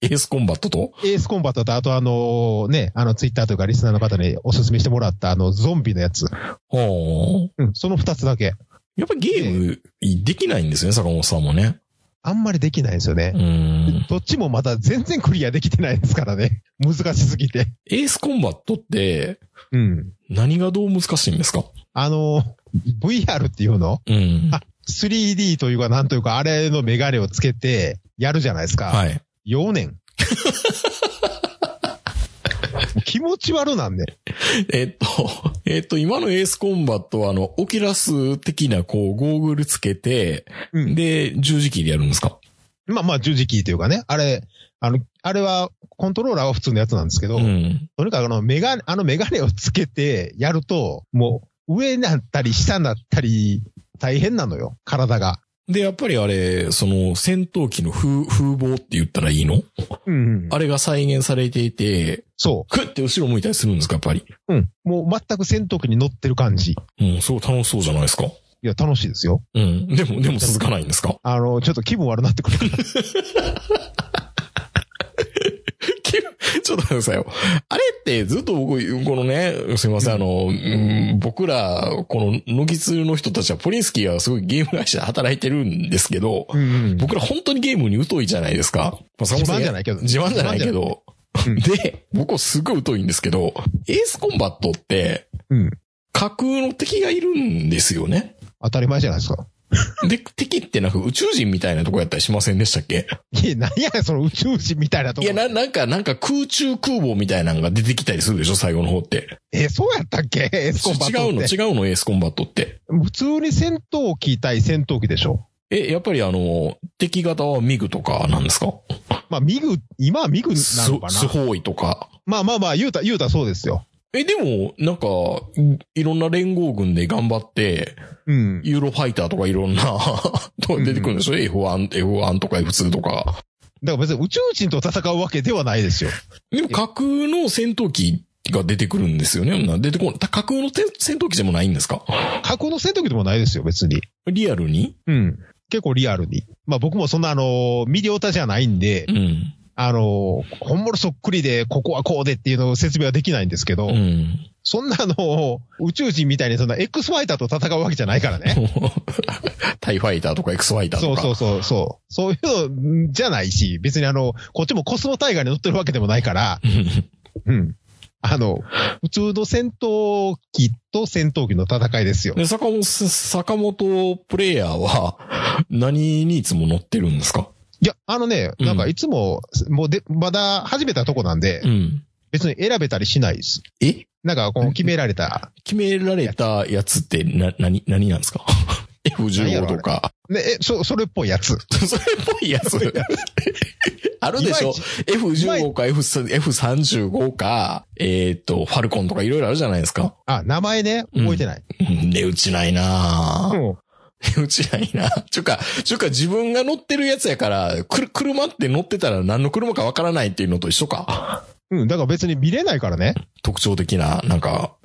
エースコンバットと？エースコンバットと、あとあのね、あのツイッターというかリスナーの方にお勧めしてもらったあのゾンビのやつ。ほう。うん、その二つだけ。やっぱりゲームできないんですよね、坂本さんもね。あんまりできないんですよねう。ん。どっちもまだ全然クリアできてないですからね。難しすぎて。エースコンバットってうん。何がどう難しいんですか？あの、VR っていうの？うん。あ 3D というかなんというか、あれのメガネをつけてやるじゃないですか。はい。4年。気持ち悪なんで。えっと、えっと、今のエースコンバットは、あの、オキュラス的な、こう、ゴーグルつけて、うん。で、十字キーでやるんですか？まあまあ、十字キーというかね。あれ、あの、あれは、コントローラーは普通のやつなんですけど、うん。とにかくあの、メガネ、あのメガネをつけてやると、もう、上になったり下になったり、大変なのよ。体が。で、やっぱりあれ、その、戦闘機の風、風貌って言ったらいいの？うん。あれが再現されていて、そクッて後ろ向いたりするんですか、やっぱり。う。うん。もう全く戦闘機に乗ってる感じ。いうん、すごい楽しそうじゃないですか？や、楽しいですよ。うん。でも、でも続かないんですか？あの、ちょっと気分悪なってくる。ちょっと待ってくださいよ。あれってずっと僕、このね、すみません、あの、うん僕ら、この、ノギツの人たちは、ポリンスキーはすごいゲーム会社で働いてるんですけど、うん。僕ら本当にゲームに疎いじゃないですか。まあ自慢じゃないけど自慢じゃないけど。うん で、僕はすごい疎いんですけど、エースコンバットって、うん。架空の敵がいるんですよね。当たり前じゃないですか。で、敵ってなんか宇宙人みたいなとこやったりしませんでしたっけ？いや、何やねんその宇宙人みたいなとこ。いや、な、なんか、なんか空中空母みたいなのが出てきたりするでしょ最後の方って。え、そうやったっけ？エースコンバット違うの？違うの、エースコンバットって。普通に戦闘機対戦闘機でしょ？え、やっぱりあの、敵型はミグとかなんですか？まあ、ミグ、今はミグなスのかな？スホーイとか。まあまあまあ、言うた、言うたそうですよ。え、でも、なんか、いろんな連合軍で頑張って、うん。ユーロファイターとかいろんな と出てくるんでしょ、?F1、F1 とか F2 とか。だから別に宇宙人と戦うわけではないですよ。でも架空の戦闘機が出てくるんですよね。な出てこない。架空のて戦闘機でもないんですか？過去の戦闘機でもないですよ、別に。リアルに？うん。結構リアルに。まあ僕もそんなあの、ミリオタじゃないんでう、ん。あの、本物そっくりで、ここはこうでっていうのを説明はできないんですけど、うん。そんなあの、宇宙人みたいにそんな X ファイターと戦うわけじゃないからね。タイファイターとか X ファイターとか。そうそうそう、そう。そういうのじゃないし、別にあの、こっちもコスモタイガーに乗ってるわけでもないから、うん。あの、普通の戦闘機と戦闘機の戦いですよ。で、坂本、坂本プレイヤーは何にいつも乗ってるんですか？いや、あのね、うんなんかいつも、もうで、まだ始めたとこなんで、うん。別に選べたりしないです。え？なんかこう決められた。決められたやつってな、何、何なんですか ?F15 とか。ね、え、そ、それっぽいやつ。それっぽいやつ？あるでしょ？いまいち ?F15 か F F35 か、えっ、と、ファルコンとかいろいろあるじゃないですか。あ、名前ね、覚えてない。うん値打ちないなぁ。うん 値打ちないなちゅうか、ちゅうか自分が乗ってるやつやから、くる、車って乗ってたら何の車かわからないっていうのと一緒か。うん、だから別に見れないからね。特徴的な、なんか、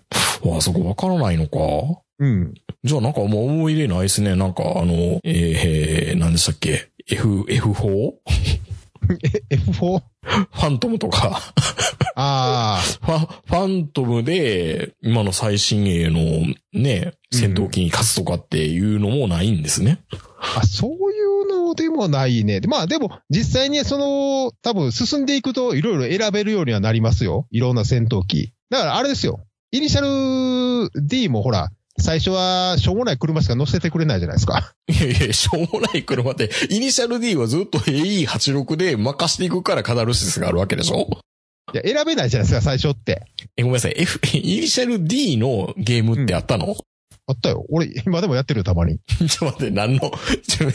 わあ、そこわからないのか。うん。じゃあなんかもう思い入れないですね。なんかあの、えー、何でしたっけ ?F、F4? え、F4? ファントムとか。あファ、ファントムで、今の最新鋭のね、戦闘機に勝つとかっていうのもないんですね。あ。あ、そういうのでもないね。まあでも、実際にその、多分進んでいくといろいろ選べるようにはなりますよ。いろんな戦闘機。だからあれですよ。イニシャル D もほら、最初はしょうもない車しか乗せてくれないじゃないですか。いやいや、しょうもない車って、イニシャル D はずっと AE86 で任していくからカタルシスがあるわけでしょ？いや、選べないじゃないですか、最初って。え、ごめんなさい。F、イニシャル D のゲームってあったの、あったよ。俺、今でもやってるよ、たまに。ちょ待って、何の、ち ょ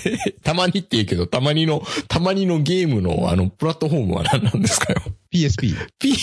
たまにって言うけど、たまにの、たまにのゲームの、あの、プラットフォームは何なんですかよ？PSP。P、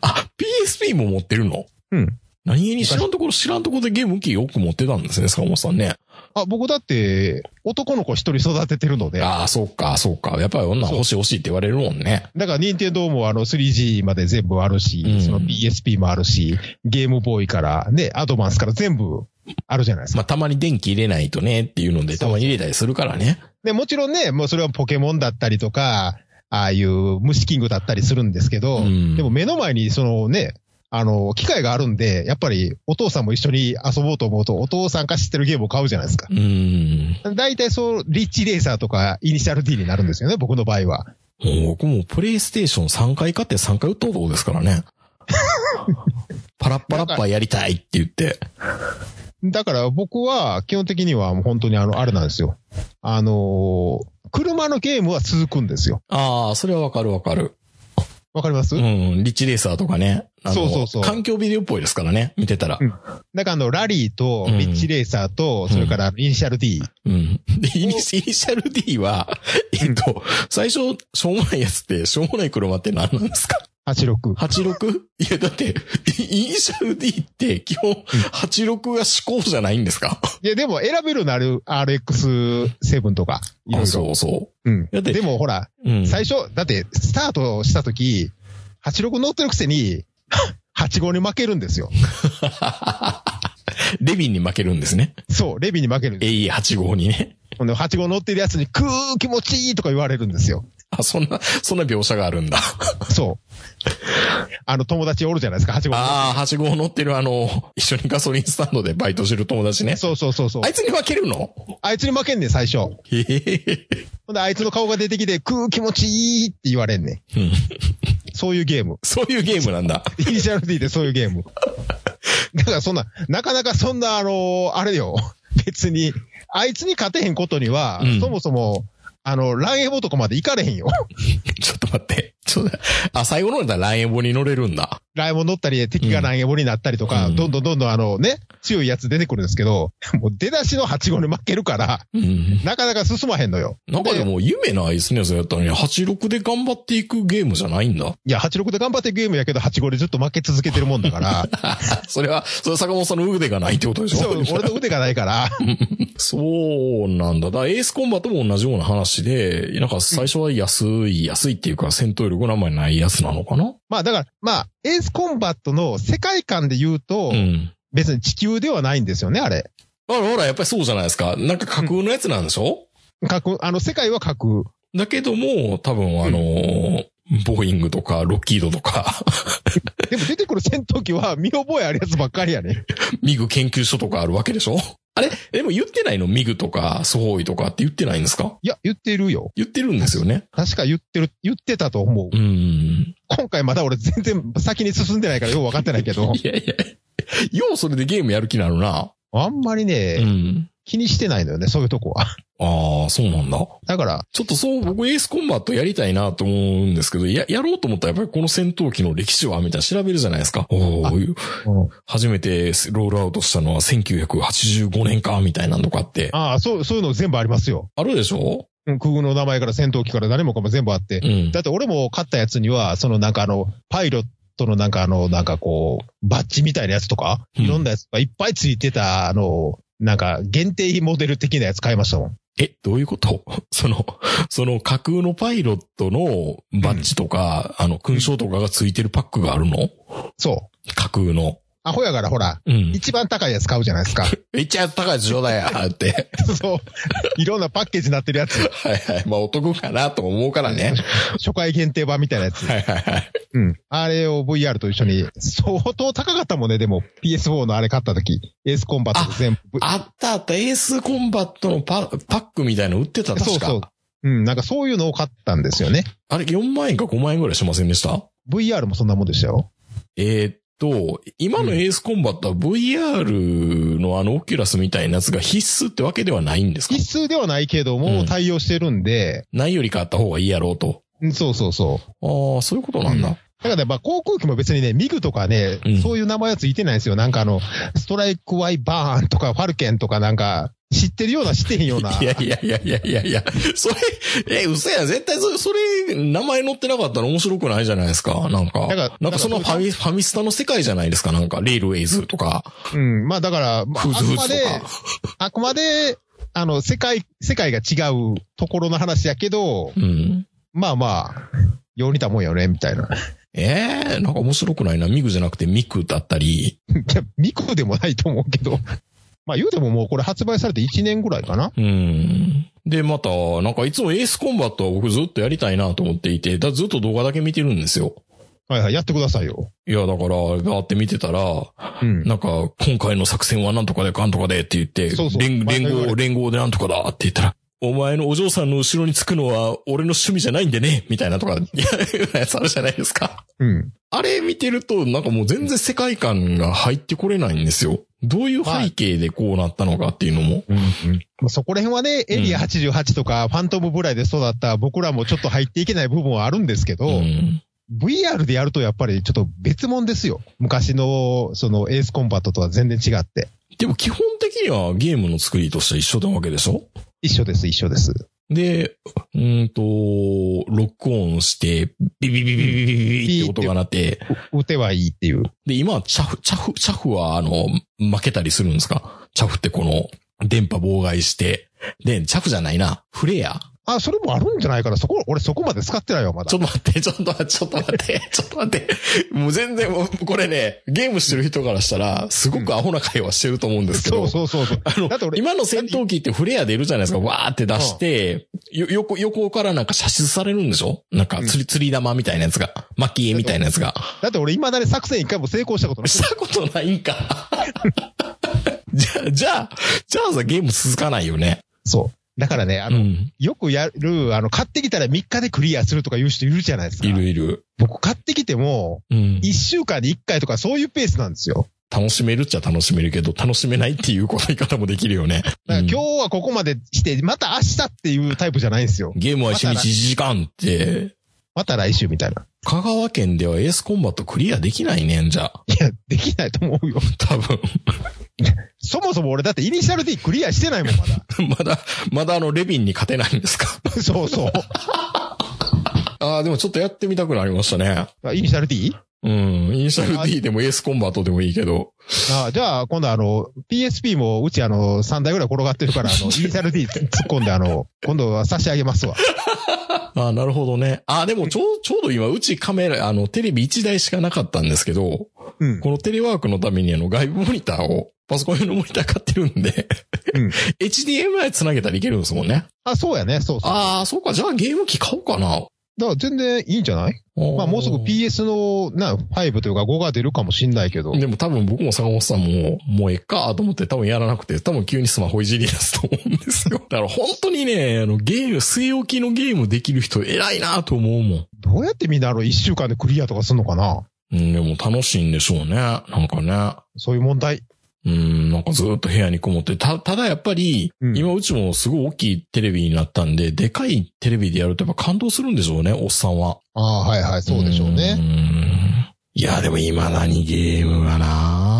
あ、PSP も持ってるの？うん。何気に知らんところ、知らんところでゲーム機よく持ってたんですね、坂本さんね。あ、僕だって、男の子一人育ててるので。ああ、そうか、そうか。やっぱり女欲しい欲しいって言われるもんね。だから、任天堂もあの 3G まで全部あるし、うんその PSP もあるし、ゲームボーイからね、アドバンスから全部あるじゃないですか。まあ、たまに電気入れないとねっていうので、たまに入れたりするからね。で、もちろんね、もうそれはポケモンだったりとか、ああいう虫キングだったりするんですけど、うんでも目の前にそのね、あの、機械があるんで、やっぱりお父さんも一緒に遊ぼうと思うと、お父さんが知ってるゲームを買うじゃないですか。うーん。大体そう、リッチレーサーとかイニシャル D になるんですよね、僕の場合は。もう僕もプレイステーション3回買って3回売った男ですからね。パラッパラッパやりたいって言って。だから僕は基本的にはもう本当にあの、あれなんですよ。あのー車のゲームは続くんですよ。ああ、それはわかるわかる。わかります、うん、リッチレーサーとかね。そうそうそう。環境ビデオっぽいですからね、見てたら。うん。だからあの、ラリーと、うん。リッチレーサーと、それからイニシャル D。うん。で、イニシイニシャル D は、えっと、最初、しょうもないやつって、しょうもない車って何なんですか？86。86? いや、だって、イニシャル D って基本、86が思考じゃないんですか？いや、でも選べるのある RX7 とか。いろいあ、ろ。そうそうん。だってでもほら、う。うん。最初、だって、スタートした時、86乗ってるくせに、85に負けるんですよ。レビンに負けるんですね。そう、レビに負けるんです。AE85 にね。ほんで、85乗ってるやつに、くー気持ちいいとか言われるんですよ。あ、そんな、そんな描写があるんだ。そう。あの、友達おるじゃないですか、85。ああ、はしごを乗ってるあの、一緒にガソリンスタンドでバイトしてる友達ね。そうそうそうそうあ。いつに負けるの？あいつに負けんねん、最初。へへほんで、あいつの顔が出てきて、くー気持ちいいって言われんねん。うんそういうゲーム。そういうゲームなんだ。イニシャル D でそういうゲーム。だからそんな、なかなかそんな、あのあれよ。別に、あいつに勝てへんことには、うんそもそも、あの、ランエボとかまで行かれへんよ。ちょっと待って。ちょっと、あ、最後のだったらランエボに乗れるんだ。ランエボ乗ったり、敵がランエボになったりとか、うんどんどんどんどんあのね、強いやつ出てくるんですけど、もう出だしの8号に負けるから、うん。なかなか進まへんのよ。なんかでも夢ないですね、そうやったのに。86で頑張っていくゲームじゃないんだ。いや、86で頑張ってゲームやけど、8号でずっと負け続けてるもんだから、それは、それは坂本さんの腕がないってことでしょ？そう、俺の腕がないから、そうなんだ。だエースコンバットも同じような話で、なんか最初は安い、安いっていうか戦闘力があんまりないやつなのかな？まあだから、まあ、エースコンバットの世界観で言うと、うん。別に地球ではないんですよね、あれ。ほらほら、やっぱりそうじゃないですか？なんか架空のやつなんでしょ、架空、あの、世界は架空。だけども、多分あのーボーイングとか、ロッキードとか、でも出てくる戦闘機は見覚えあるやつばっかりやね。ミグ研究所とかあるわけでしょ？あれ？でも言ってないの？ミグとか、ソホイとかって言ってないんですか？いや、言ってるよ。言ってるんですよね。確か言ってる、言ってたと思うう。ん。今回まだ俺全然先に進んでないからよく分かってないけど、いやいや、ようそれでゲームやる気なるな。あんまりね、うん。気にしてないのよね、そういうとこは。ああ、そうなんだ。だから、ちょっとそう、僕エースコンバットやりたいなと思うんですけど、や、やろうと思ったらやっぱりこの戦闘機の歴史はみたいな調べるじゃないですか。おあー初めてロールアウトしたのは1985年か、みたいなのとかって。ああ、そう、そういうの全部ありますよ。あるでしょ？うん空軍の名前から戦闘機から何もかも全部あって。うんだ。って俺も買ったやつには、そのなんかあの、パイロットのなんかあの、なんかこう、バッジみたいなやつとか、うんいろんなやつがいっぱいついてた、あの、なんか限定モデル的なやつ買いましたもん。え、どういうこと？その、その架空のパイロットのバッジとか、あの、勲章とかがついてるパックがあるの？そ架空の。アホやからほら、うん。一番高いやつ買うじゃないですか。めっちゃ高いやつちょうだいや、って。そう。いろんなパッケージになってるやつ。はいはい。まあお得かなと思うからね。初回限定版みたいなやつ。はいはいはい。うん。あれを VR と一緒に、相当高かったもんね、でも PS4 のあれ買った時。エースコンバット全部。あったあった、エースコンバットのパパックみたいの売ってた、確か。そうそう。うん、なんかそういうのを買ったんですよね。あれ4万円か5万円ぐらいしませんでした？VR もそんなもんでしたよ。えーっと、今のエースコンバットは VR のあのオキュラスみたいなやつが必須ってわけではないんですか？必須ではないけどうんも、対応してるんで、ないより買った方がいいやろうと。うんそうそうそう。ああ、そういうことなんだ。だからね、まあ、航空機も別にね、ミグとかね、うんそういう名前はついてないんですよ。なんかあの、ストライクワイバーンとかファルケンとかなんか、知ってるような知ってへんような。いやいやいやいやいやいや、それ、え、嘘やん。絶対それ、それ、名前載ってなかったら面白くないじゃないですか。なんか。だからなんかそのファミ、ファミスタの世界じゃないですか。なんか、レールウェイズとか、うん。まあだから、まあ、あくまで。あくまで、あの、世界、世界が違うところの話やけど、うん。まあまあ、よう似たもんよね、みたいな。ええなんか面白くない？な。ミグじゃなくてミクだったり。いや、ミクでもないと思うけど。まあ言うてももうこれ発売されて1年ぐらいかなうん。で、また、なんかいつもエースコンバットは僕ずっとやりたいなと思っていて、だずっと動画だけ見てるんですよ。はいはい、やってくださいよ。いや、だから、ガーって見てたら、うん。なんか、今回の作戦はなんとかでかんとかでって言って、そうそう連連合、連合でなんとかだって言ったら、お前のお嬢さんの後ろにつくのは俺の趣味じゃないんでね、みたいなとか、いや、やつあるじゃないですか。うん。あれ見てると、なんかもう全然世界観が入ってこれないんですよ。どういう背景でこうなったのかっていうのも。うん。まあそこら辺はね、エリア88とか、ファントムブライで育った僕らもちょっと入っていけない部分はあるんですけど、うん。VR でやるとやっぱりちょっと別物ですよ。昔の、そのエースコンバットとは全然違って。でも基本的にはゲームの作りとしては一緒なわけでしょ？一緒です、一緒です。で、うんと、ロックオンして、ビビビビビビビって音が鳴って。打てはいいっていう。で、今はチャフ、チャフ、チャフはあの、負けたりするんですかチャフってこの、電波妨害して。で、チャフじゃないな。フレアあ、それもあるんじゃないかな。そこ、俺そこまで使ってないよ、まだちょ。っと待って、ちょっと待って、ちょっと待って、ちょっと待って。もう全然、もうこれね、ゲームしてる人からしたら、すごくアホな会話してると思うんですけど。そうそうそうそう。あのだって、俺、今の戦闘機ってフレア出るじゃないですか。わーって出して、よ、横、横からなんか射出されるんでしょ？なんか釣り、釣り玉みたいなやつが。巻き絵みたいなやつが。だって俺、未だに作戦一回も成功したことない。したことないんか。じゃあ、じゃあ、じゃあさ、ゲーム続かないよね。そう。だからね、あの、うん。よくやる、あの、買ってきたら3日でクリアするとか言う人いるじゃないですか。いるいる。僕買ってきても、うん。1週間に1回とかそういうペースなんですよ。楽しめるっちゃ楽しめるけど、楽しめないっていうこと言い方もできるよね。だからうん今日はここまでして、また明日っていうタイプじゃないんですよ。ゲームは1日1時間って、また来週みたいな。香川県ではエースコンバットクリアできないねん、じゃあ。いや、できないと思うよ。多分。そもそも俺だってイニシャル D クリアしてないもん、まだ。まだ、まだあの、レビンに勝てないんですか？そうそう。ああ、でもちょっとやってみたくなりましたね。あイニシャル D? うん。イニシャル D でもエースコンバットでもいいけど。あじゃあ、今度あの、PSP もうちあの、3台ぐらい転がってるから、あの、イニシャル D 突っ込んであの、今度は差し上げますわ。あ あ、なるほどね。ああ、でもちょう、ちょうど今、うちカメラ、あの、テレビ1台しかなかったんですけど、うん。このテレワークのためにあの、外部モニターを、パソコン用のモニター買ってるんで、うん HDMI 繋げたらいけるんですもんね。あ、そうやね。そうそう。ああ、そうか。じゃあゲーム機買おうかな。だから全然いいんじゃない？まあもうすぐ PS の、な、5というか5が出るかもしんないけど。でも多分僕も坂本さんも、もうええかと思って多分やらなくて、多分急にスマホいじり出すと思うんですよ。だから本当にね、あのゲーム、据え置きのゲームできる人偉いなと思うもん。どうやってみんなあの1週間でクリアとかすんのかな？うん、でも楽しいんでしょうね。なんかね。そういう問題。うん、なんかずっと部屋にこもって。た、ただやっぱり、うん今うちもすごい大きいテレビになったんで、でかいテレビでやるとやっぱ感動するんでしょうね、おっさんは。ああ、はいはい、そうでしょうね。んいや、でも未だにゲームがな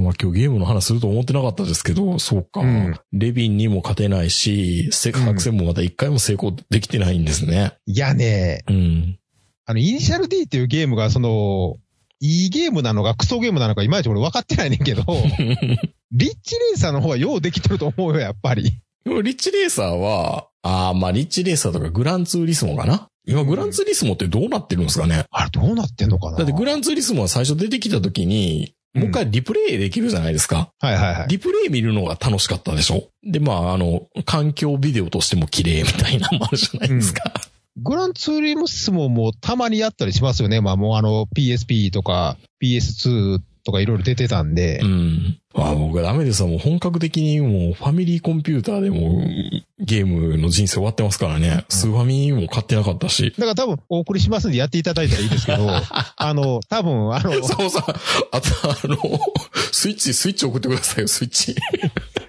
まあ今日ゲームの話すると思ってなかったですけど、そうか。うんレビンにも勝てないし、セカ作戦もまた一回も成功できてないんですね。いやね、うん。あの、イニシャル D っていうゲームが、その、いいゲームなのかクソゲームなのかいまいち俺分かってないねんけど、リッチレーサーの方はようできてると思うよ、やっぱり。でもリッチレーサーは、ああ、まあリッチレーサーとかグランツーリスモかな？今グランツーリスモってどうなってるんですかね？あれどうなってんのかな？だってグランツーリスモは最初出てきた時に、もう一回リプレイできるじゃないですか。はいはいはい。リプレイ見るのが楽しかったでしょ？で、まあ、あの、環境ビデオとしても綺麗みたいなのもあるじゃないですか。グランツーリスモもたまにやったりしますよね。まあもうあの PSP とか PS2 とかいろいろ出てたんでう。ん。まあ僕はダメですわ。もう本格的にもうファミリーコンピューターでもゲームの人生終わってますからね。スーファミも買ってなかったし。だから多分お送りしますんでやっていただいたらいいですけど、あの、多分あの、そうそう。あと、あの、スイッチ、スイッチ送ってくださいよ、スイッチ。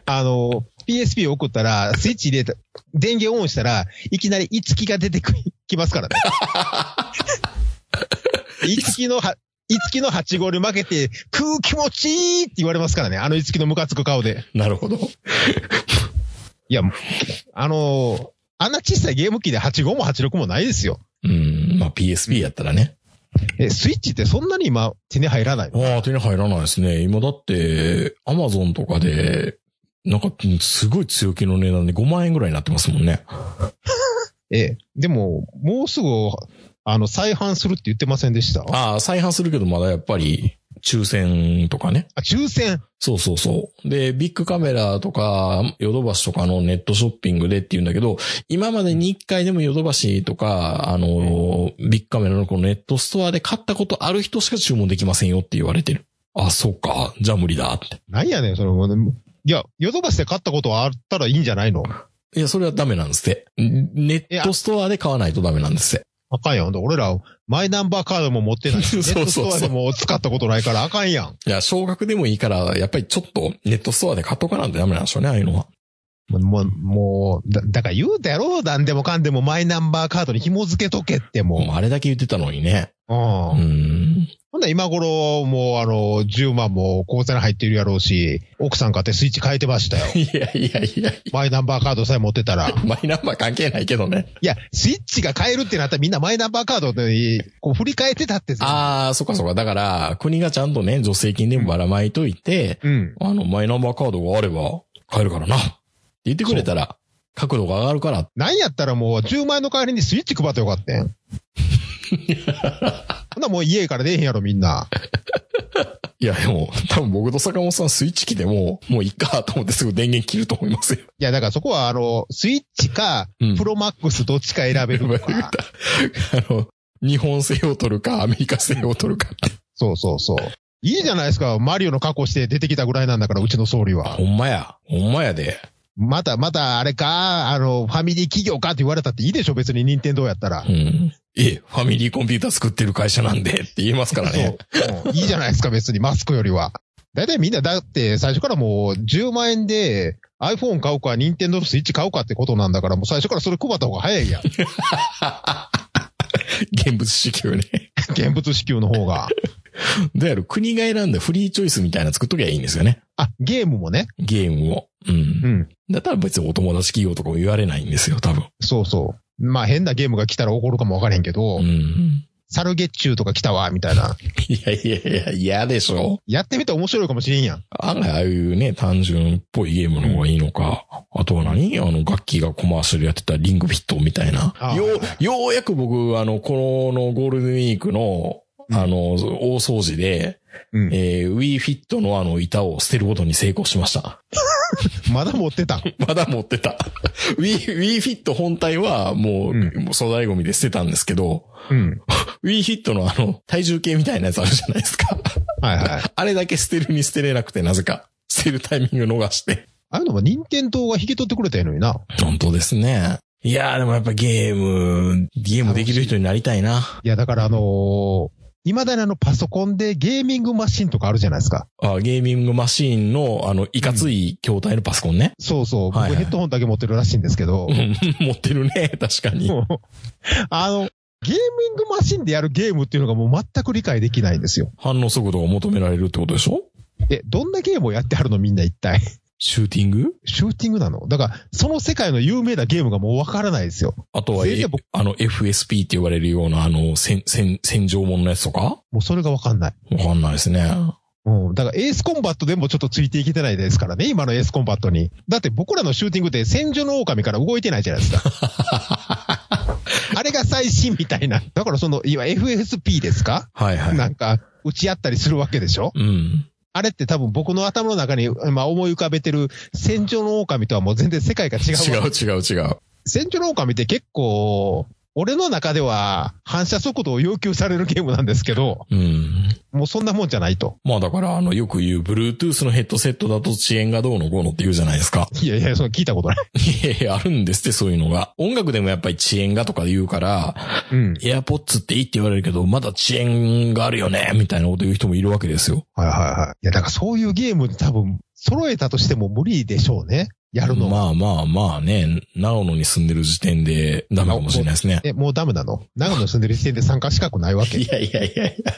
あの、PSP 送ったら、スイッチ入れた、電源オンしたら、いきなり、いつきが出てくきますからね。いつきのは、いつきの8号に負けて、空気持ちいいって言われますからね。あのいつきのムカつく顔で。なるほど。いや、あの、あんな小さいゲーム機で85も86もないですよ。うん。まあ PSP やったらね。え、スイッチってそんなに今手に入らないの？ああ、手に入らないですね。今だって、アマゾンとかで、なんか、すごい強気の値段で5万円ぐらいになってますもんね。え、でも、もうすぐ、あの、再販するって言ってませんでした？あ、ああ、再販するけどまだやっぱり、抽選とかね。抽選？そうそうそう。で、ビッグカメラとか、ヨドバシとかのネットショッピングでって言うんだけど、今までに1回でもヨドバシとか、あの、ビッグカメラのこのネットストアで買ったことある人しか注文できませんよって言われてる。あ、そうか。じゃあ無理だって。なんやねん、それ。いや、ヨドバシで買ったことはあったらいいんじゃないの？いや、それはダメなんですって。ネットストアで買わないとダメなんですって。あかんやん。俺ら、マイナンバーカードも持ってないし。そうそうそうネットストアでも使ったことないからあかんやん。いや、少額でもいいから、やっぱりちょっとネットストアで買っとかなんてダメなんでしょうね、ああいうのは。もう、もう、だ、だから言うたやろなんでもかんでもマイナンバーカードに紐付けとけってもう。もうあれだけ言ってたのにね。うん。うん。ほんなら今頃、もうあの、10万も口座に入ってるやろうし、奥さん買ってスイッチ変えてましたよ。いやいやいや、マイナンバーカードさえ持ってたら。マイナンバー関係ないけどね。いや、スイッチが買えるってなったらみんなマイナンバーカードで、こう振り返ってたってさ。ああ、そっかそっか。だから、国がちゃんとね、助成金でもばらまいといて、うん。あの、マイナンバーカードがあれば買えるからな。言ってくれたら、角度が上がるから。なんやったらもう10万円の代わりにスイッチ配ってよかったやん。ほんならもう家から出えへんやろみんな。いや、でも、多分僕と坂本さんスイッチ機でも、もういっかと思ってすぐ電源切ると思いますよ。いや、だからそこはあの、スイッチかうん、プロマックスどっちか選べるとか。あの、日本製を取るか、アメリカ製を取るかって。そうそうそう。いいじゃないですか。マリオの格好して出てきたぐらいなんだから、うちの総理はほ。んまや。ほんまやで。また、また、あれか、あの、ファミリー企業かって言われたっていいでしょ？別に任天堂やったらう。ん。え、ファミリーコンピューター作ってる会社なんで？って言えますからね。そう。うんいいじゃないですか、別にマスクよりは。だいたいみんな、だって最初からもう10万円で iPhone 買うか、任天堂のスイッチ買うかってことなんだから、もう最初からそれ配った方が早いやん。現物支給ね。現物支給の方が。どうやる国が選んだフリーチョイスみたいなの作っときゃいいんですよね。あ、ゲームもね。ゲームを。う。うんん。だったら別にお友達企業とかも言われないんですよ、多分。そうそう。まあ変なゲームが来たら怒るかもわからへんけど、うん。サルゲッチューとか来たわ、みたいな。いやいやいや、嫌でしょやってみたら面白いかもしれんやん。案外ああいうね、単純っぽいゲームの方がいいのか。あとは何？あの、楽器がコマーシャルやってたリングフィットみたいな。ようようやく僕、あの、このゴールデンウィークの、あの、大掃除で、うん。えー、Wii Fit のあの板を捨てることに成功しました。まだ持ってたん。まだ持ってた。Wii、Wii Fit 本体はもう、うんもう粗大ゴミで捨てたんですけど、うん。Wii Fit のあの、体重計みたいなやつあるじゃないですか。はいはい。あれだけ捨てるに捨てれなくて、なぜか。捨てるタイミング逃して。ああいうのも任天堂が引き取ってくれたのにな。本当ですね。いやーでもやっぱゲーム、ゲームできる人になりたいな。いや、だからあのー、未だにあのパソコンでゲーミングマシンとかあるじゃないですか。あゲーミングマシーンの、あの、いかつい筐体のパソコンね。そうそう。僕はいはいヘッドホンだけ持ってるらしいんですけど。うん 持ってるね、確かに。もうあの、ゲーミングマシンでやるゲームっていうのがもう全く理解できないんですよ。反応速度が求められるってことでしょ？え、どんなゲームをやってはるの？みんな一体。シューティング？シューティングなの？だから、その世界の有名なゲームがもうわからないですよ。あとは、えあの、FSP って言われるような、あの、戦、戦、戦場もののやつとか？もうそれがわかんない。わかんないですね。うん。だからエースコンバットでもちょっとついていけてないですからね、今のエースコンバットに。だって僕らのシューティングって戦場の狼から動いてないじゃないですか。あれが最新みたいな。だからその、今 FSP ですか？はいはい。なんか、打ち合ったりするわけでしょ？うん。あれって多分僕の頭の中に、まあ、思い浮かべてる戦場の狼とはもう全然世界が違うわ。違う違う違う。戦場の狼って結構、俺の中では反射速度を要求されるゲームなんですけど、うん。もうそんなもんじゃないと。まあだから、あの、よく言う、Bluetooth のヘッドセットだと遅延がどうのこうのって言うじゃないですか。いやいや、その聞いたことない。いやいや、あるんですって、そういうのが。音楽でもやっぱり遅延がとか言うから、うん。AirPods っていいって言われるけど、まだ遅延があるよね、みたいなこと言う人もいるわけですよ。はいはいはい。いや、だからそういうゲーム多分、揃えたとしても無理でしょうね。やるの？まあまあまあね、長野に住んでる時点でダメかもしれないですね。え、もうダメなの？長野住んでる時点で参加資格ないわけ？いやいやいやいや。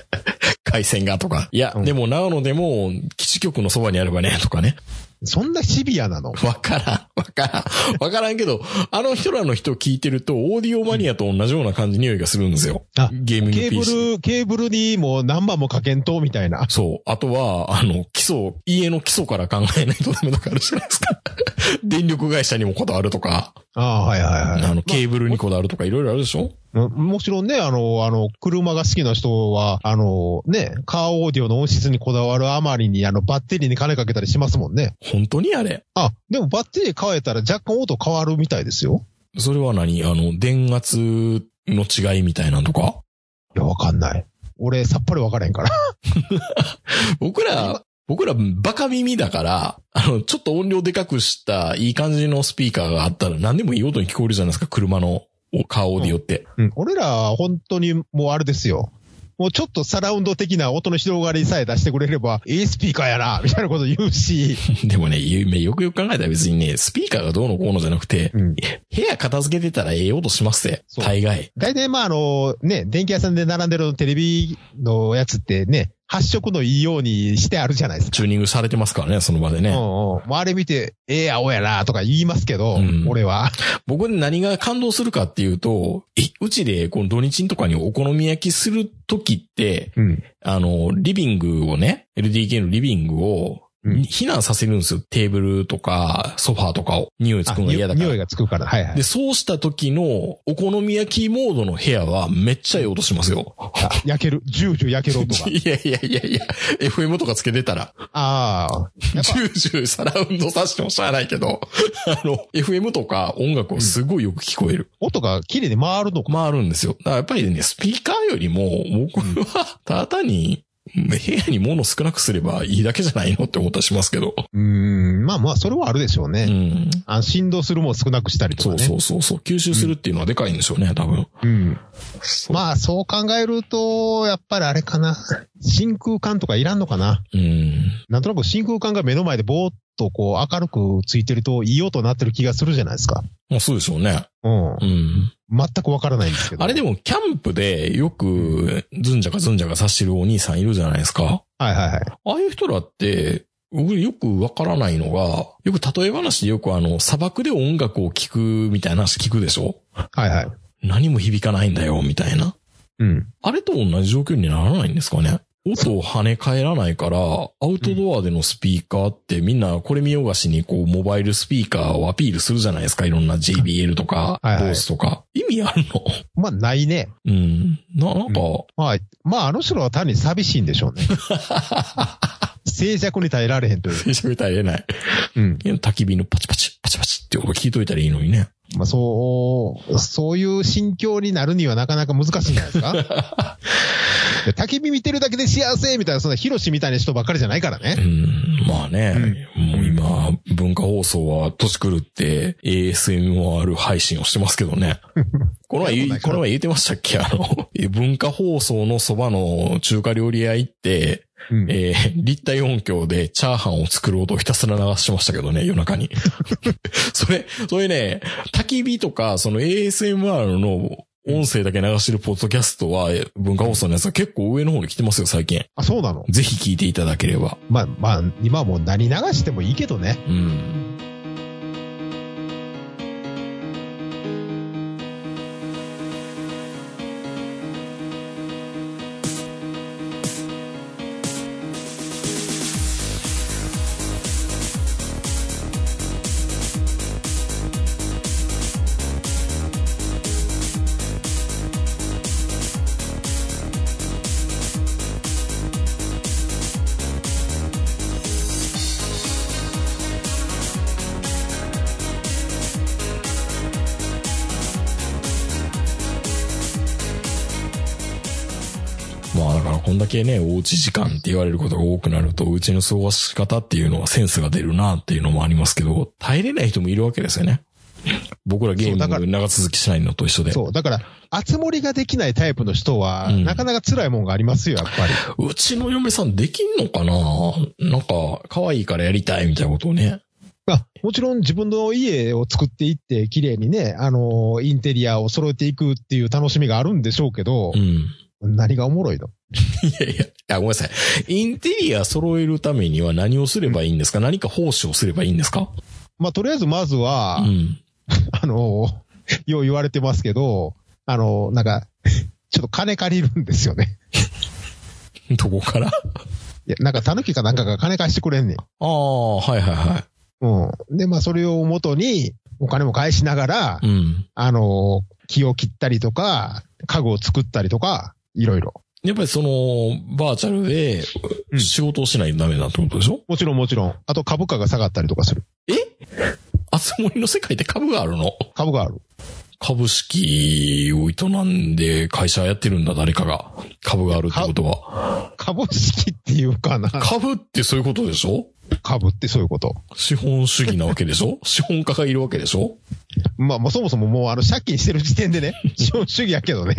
回線がとか。いや、うんでも長野でも基地局のそばにあればね、とかね。そんなシビアなの？わからん。わからん。わからんけど、あの人らの人聞いてると、オーディオマニアと同じような感じ匂いがするんですよ。あゲーミングケー。ブル、ケーブルにもう何番もかけんと、みたいな。そう。あとは、あの、基礎、家の基礎から考えないとダメとかあるじゃないですか。電力会社にもこだわるとか、ああ、はいはいはい。あの、ケーブルにこだわるとかいろいろあるでしょ？ももちろんね、あの、あの、車が好きな人は、あの、ね、カーオーディオの音質にこだわるあまりに、あの、バッテリーに金かけたりしますもんね。本当にあれ？あ、でもバッテリー変えたら若干音変わるみたいですよ。それは何？あの、電圧の違いみたいなのとか？いや、わかんない。俺、さっぱりわからへんから。僕ら、僕らバカ耳だから、あの、ちょっと音量でかくしたいい感じのスピーカーがあったら何でもいい音に聞こえるじゃないですか、車のカーオーディオって。うん。俺らは本当にもうあれですよ。もうちょっとサラウンド的な音の広がりさえ出してくれれば、いいスピーカーやな、みたいなこと言うし。でもね、ゆよくよく考えたら別にね、スピーカーがどうのこうのじゃなくて、うん。部屋片付けてたらええ音しますって。大概。大体まああの、ね、電気屋さんで並んでるテレビのやつってね、発色のいいようにしてあるじゃないですか。チューニングされてますからね、その場でね。うんうん。もうあれ見て、ええ青やな、とか言いますけど、うん俺は。僕で何が感動するかっていうと、えうちでこの土日とかにお好み焼きするときって、うん。あの、リビングをね、LDK のリビングを、うん避難させるんですよ。テーブルとか、ソファーとかを。匂いつくのが嫌だから。匂いがつくから。はいはいで、。そうした時の、お好み焼きモードの部屋はめっちゃいい音しますよ。あ焼ける。ジュージュー焼ける音が。いやいやいやいや、FM とかつけてたら、ああ。ジュージューサラウンドさしてもしゃあないけど、あの、FM とか音楽をすごいよく聞こえる。音が綺麗に回るのか。回るんですよ。だからやっぱりね、スピーカーよりも、僕は、ただ単に、部屋に物少なくすればいいだけじゃないのって思ったりしますけど。うーん。まあまあ、それはあるでしょううね。ん。あ振動するもん少なくしたりとそうかね。そうそうそう。吸収するっていうのはでかいんでしょうね、多分。うん。そうまあ、そう考えると、やっぱりあれかな。真空管とかいらんのかな。うん。なんとなく真空管が目の前でぼーっとこう明るくついてるといい音になってる気がするじゃないですか。まあそうでしょうね。うんう。ん。全くわからないんですけど。あれでも、キャンプでよく、ずんじゃかずんじゃかさしてるお兄さんいるじゃないですか。はいはいはい。ああいう人らって、僕よくわからないのが、よく例え話でよくあの、砂漠で音楽を聴くみたいな話聞くでしょ？はいはい。何も響かないんだよ、みたいな。うん。あれと同じ状況にならないんですかね？音を跳ね返らないから、アウトドアでのスピーカーってみんなこれ見よがしにこうモバイルスピーカーをアピールするじゃないですか。いろんな JBL とか、はいはい BOSE とか。意味あるの？まあ、ないね。うん。な、なんか、まあ、まあ、あの人らは単に寂しいんでしょうね。静寂に耐えられへんという。静寂耐えれない。うん。焚き火のパチパチ、パチパチって音聞いといたらいいのにね。まあ、そう、そういう心境になるにはなかなか難しいんじゃないですか？で焚き火見てるだけで幸せみたいな、そんなヒロシみたいな人ばっかりじゃないからうね。ん。まあね、もう今、文化放送は年狂って ASMR 配信をしてますけどね。この前この前言ってましたっけ？あの、文化放送のそばの中華料理屋行って、うんえー立体音響でチャーハンを作る音をひたすら流してましたけどね、夜中に。それ、それね、焚き火とか、その ASMR の音声だけ流してるポッドキャストは、え文化放送のやつは結構上の方に来てますよ、最近。あ、そうなの？ぜひ聞いていただければ。まあ、まあ、今はもう何流してもいいけどね。うん。けね、おうち時間って言われることが多くなると、うちの過ごし方っていうのはセンスが出るなっていうのもありますけど、耐えれない人もいるわけですよね。僕らゲーム長続きしないのと一緒で。そう。だから、集盛りができないタイプの人は、うんなかなか辛いもんがありますよ、やっぱり。うちの嫁さんできんのかな？なんか、可愛いからやりたいみたいなことをね。まあ、もちろん自分の家を作っていって、綺麗にね、あの、インテリアを揃えていくっていう楽しみがあるんでしょうけどう、ん。何がおもろいの？いやいや、いや、ごめんなさい。インテリア揃えるためには何をすればいいんですか？何か奉仕をすればいいんですか？まあ、とりあえずまずは、うん。あの、よう言われてますけど、あの、なんか、ちょっと金借りるんですよね。どこから？いや、なんか、狸かなんかが金貸してくれんねん。ああ、はいはいはうん。で、まあ、それを元に、お金も返しながら、い。うん。あの、木を切ったりとか、家具を作ったりとか、いろいろ。やっぱりその、バーチャルでうん仕事をしないとダメだってことでしょ、もちろんもちろん。あと株価が下がったりとかする。え？あつ森の世界って株があるの？株がある。株式を営んで会社やってるんだ、誰かが。株があるってことは。株式っていうかな。株ってそういうことでしょ？株ってそういうこと。資本主義なわけでしょ？資本家がいるわけでしょ？まあ、もうそもそももうあの借金してる時点でね、資本主義やけどね。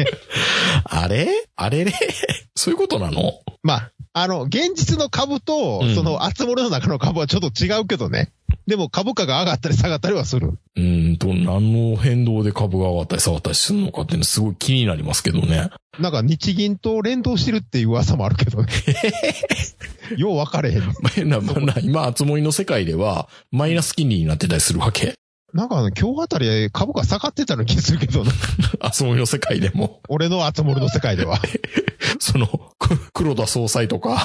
あれ？あれれ そういうことなの？まあ、あの、現実の株とうん、その、集まりの中の株はちょっと違うけどね。でも株価が上がったり下がったりはする。うーんと、何の変動で株が上がったり下がったりするのかっていうのすごい気になりますけどね。なんか日銀と連動してるっていう噂もあるけどね。よう分かれへん。ななな今、あつ森の世界では、マイナス金利になってたりするわけ。なんかあの、今日あたり株価下がってたような気するけどな。あつ森の世界でも。俺の集まりの世界では。その、く黒田総裁とか、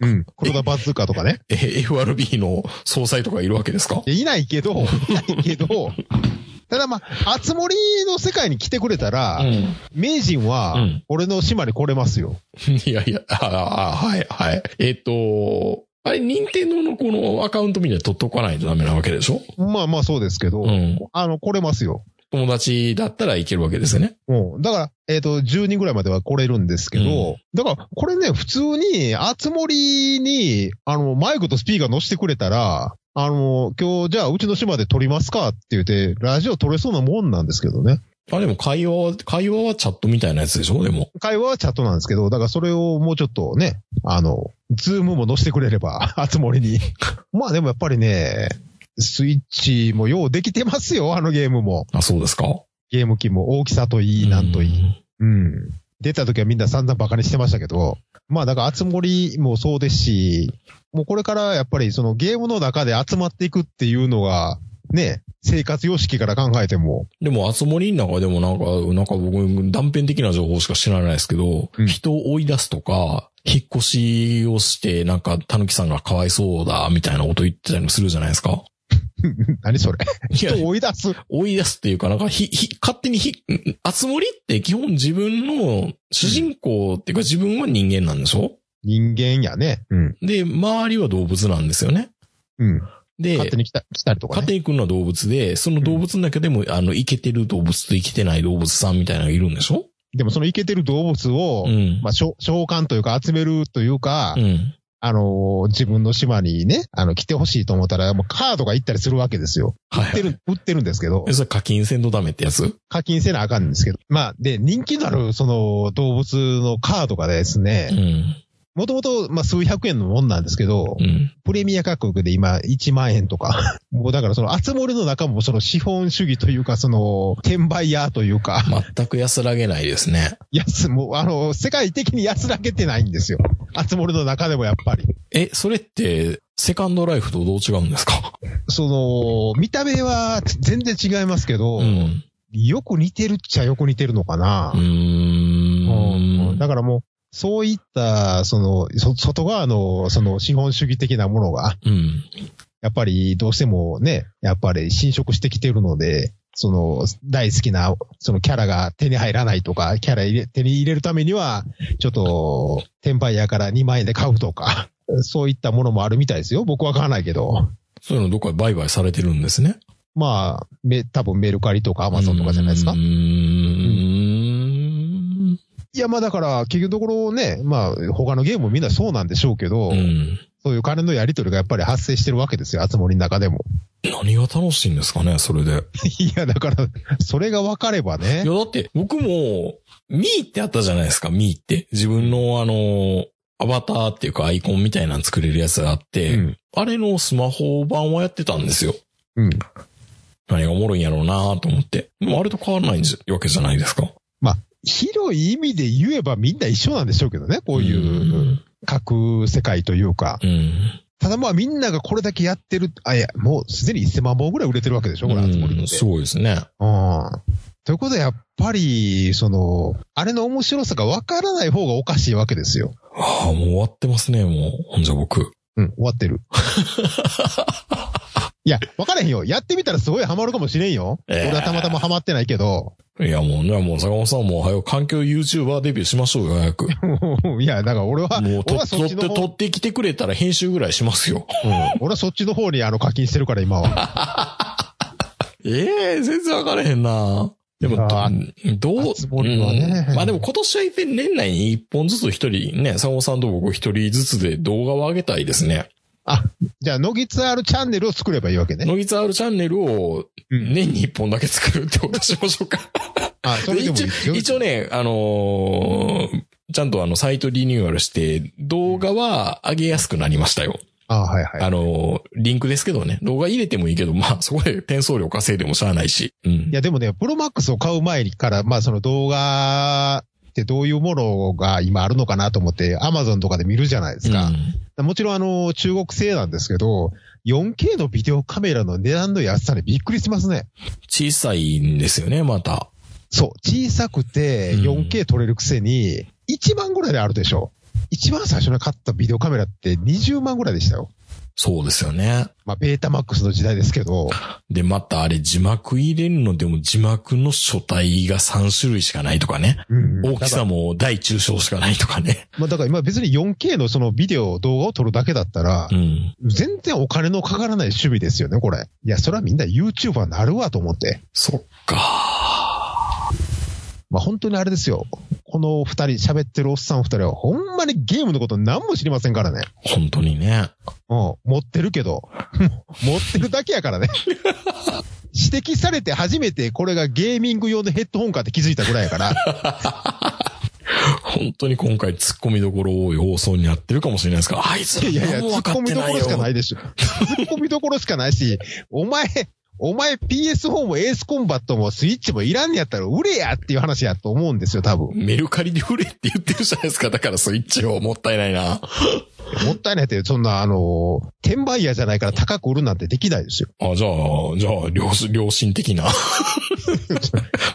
うん。黒田バズーカとかね。え FRB の総裁とかいるわけですか？いないけど、いないけど、ただまあ、あつ森の世界に来てくれたら、ん。名人うはん、俺の島に来れますよ。いやいや、ああ、はい、はい。えっと、あれ、任天堂のこのアカウントみたいに取っとかないとダメなわけでしょ？まあまあそうですけど、うんあの、来れますよ。友達だったらいけるわけですよね。うん。だから、えっ、と、10人ぐらいまでは来れるんですけど、うんだから、これね、普通に、あつ森に、あの、マイクとスピーカー乗せてくれたら、あの、今日、じゃあ、うちの島で撮りますかって言って、ラジオ撮れそうなもんなんですけどね。あ、でも会話は、会話はチャットみたいなやつでしょ？でも。会話はチャットなんですけど、だからそれをもうちょっとね、あの、ズームも乗せてくれれば、あつ森に。まあでもやっぱりね、スイッチもようできてますよ、あのゲームも。あ、そうですか？ゲーム機も大きさといい、なんといい。うん。出た時はみんな散々バカにしてましたけど、まあだから集まりもそうですし、もうこれからやっぱりそのゲームの中で集まっていくっていうのが、ね、生活様式から考えても、でも、あつ森の中でもなんか、なんか僕、断片的な情報しか知らないですけど、うん人を追い出すとか、引っ越しをして、なんか、たぬきさんがかわいそうだ、みたいなこと言ってたりもするじゃないですか。何それ？人を追い出す？追い出すっていうか、なんか、ひ、ひ、勝手にひ、あつ森って基本自分の主人公っていうか自分は人間なんでしょ？人間やね。うん。で、周りは動物なんですよね。うん。で、勝手に来た、来たりとかね。勝手に来るのは動物で、その動物の中でも、あの、生けてる動物と生きてない動物さんみたいなのがいるんでしょ？でもそのイケてる動物を、うん。まあ、召召喚というか集めるというか、うん。あのー自分の島にね、あの、来てほしいと思ったら、もうカードが行ったりするわけですよ。はい、はい。売ってる、売ってるんですけどえ、それ課金せんとダメってやつ？課金せなあかんんですけど。まあ、で、人気のある、その、動物のカードがですうね、ん。もともと、まあ、数百円のもんなんですけどう、ん。プレミア価格で今、1万円とか。もうだから、その、集まりの中も、その、資本主義というか、その、転売屋というか、全く安らげないですね。安、もう、あの、世界的に安らげてないんですよ。集まりの中でもやっぱり。え、それって、セカンドライフとどう違うんですか？その、見た目は全然違いますけど、うん。よく似てるっちゃよく似てるのかなう。ーん。だからもう、そういった、その、そ外側の、その資本主義的なものが、うん。やっぱりどうしてもね、やっぱり侵食してきてるので、その、大好きな、そのキャラが手に入らないとか、キャラ入れ手に入れるためには、ちょっと、転売屋から2万円で買うとか、そういったものもあるみたいですよ。僕は買わないけど。そういうのどっかで売買されてるんですね。まあ、め、多分メルカリとかアマゾンとかじゃないですかう。ーん。いや、まあだから、結局のところね、まあ、他のゲームもみんなそうなんでしょうけど、うん。そういう金のやり取りがやっぱり発生してるわけですよ、集まりの中でも。何が楽しいんですかね、それで。いや、だから、それが分かればねいや、。だって、僕も、ミーってあったじゃないですか、ミーって。自分のあの、アバターっていうかアイコンみたいなの作れるやつがあって、うん。あれのスマホ版はやってたんですよ。うん。何がおもろいんやろうなと思って。でもあれと変わらないわけじゃないですか。まあ、広い意味で言えばみんな一緒なんでしょうけどね、こういう、各世界というか。うん。ただまあみんながこれだけやってる、あ、いや、もうすでに1000万本ぐらい売れてるわけでしょ、これ、集まりって。うんすごいですね。うん。ということで、やっぱり、その、あれの面白さがわからない方がおかしいわけですよ。ああ、もう終わってますね、もう。ほんじゃ僕。うん、終わってる。いや、わからへんよ。やってみたらすごいハマるかもしれんよ。ええ俺はたまたまハマってないけど。いや、もうね、もう坂本さんも、はよ、環境 YouTuber デビューしましょうよ、早く。いや、だから俺は、もう、と、取って、っちの方、取ってきてくれたら編集ぐらいしますよ。うん、俺はそっちの方にあの課金してるから今は。ええ全然わからへんな。でも、あどう、ねうんまあでも今年はいっぺん年内に一本ずつ一人ね、坂本さんと僕一人ずつで動画を上げたいですね。あ、じゃあ、ノギツ R チャンネルを作ればいいわけね。ノギツ R チャンネルをうん年に一本だけ作るってことしましょうか。あ、それでもいいですよ。一応ね、あのーちゃんとあの、サイトリニューアルして、動画は上げやすくなりましたよ。あ、はいはい。あのーリンクですけどね。動画入れてもいいけど、まあ、そこで転送料稼いでもしゃあないし。うんい。や、でもね、プロマックスを買う前から、まあその動画ってどういうものが今あるのかなと思って、アマゾンとかで見るじゃないですか。もちろんあの、中国製なんですけど、4K のビデオカメラの値段の安さにびっくりしますね。小さいんですよね、また。そう、小さくてうん 4K 撮れるくせに、1万ぐらいであるでしょ。一番最初に買ったビデオカメラって20万ぐらいでしたよ。そうですよね。まあ、ベータマックスの時代ですけど、で、またあれ字幕入れるのでも字幕の書体が3種類しかないとかね。うん大きさも大中小しかないとかね。まあ、だから今別に 4K のそのビデオ、動画を撮るだけだったらう、ん。全然お金のかからない趣味ですよね、これ。いや、それはみんな YouTuber になるわと思って。そっか。まあ本当にあれですよ。この二人、喋ってるおっさん二人は、ほんまにゲームのこと何も知りませんからね。本当にね。うん、持ってるけど。持ってるだけやからね。指摘されて初めてこれがゲーミング用のヘッドホンかって気づいたぐらいやから。本当に今回突っ込みどころ多い放送になってるかもしれないですから、あいついやいや突っ込みどころしかないでしょ。突っ込みどころしかないし、お前、お前 PS4 もエースコンバットもスイッチもいらんやったら売れやっていう話やと思うんですよ、多分。メルカリで売れって言ってるじゃないですか。だからスイッチをもったいないな。もったいないって、そんな、あの、転売屋じゃないから高く売るなんてできないですよ。あ、じゃあ、じゃあ、良心良心的な。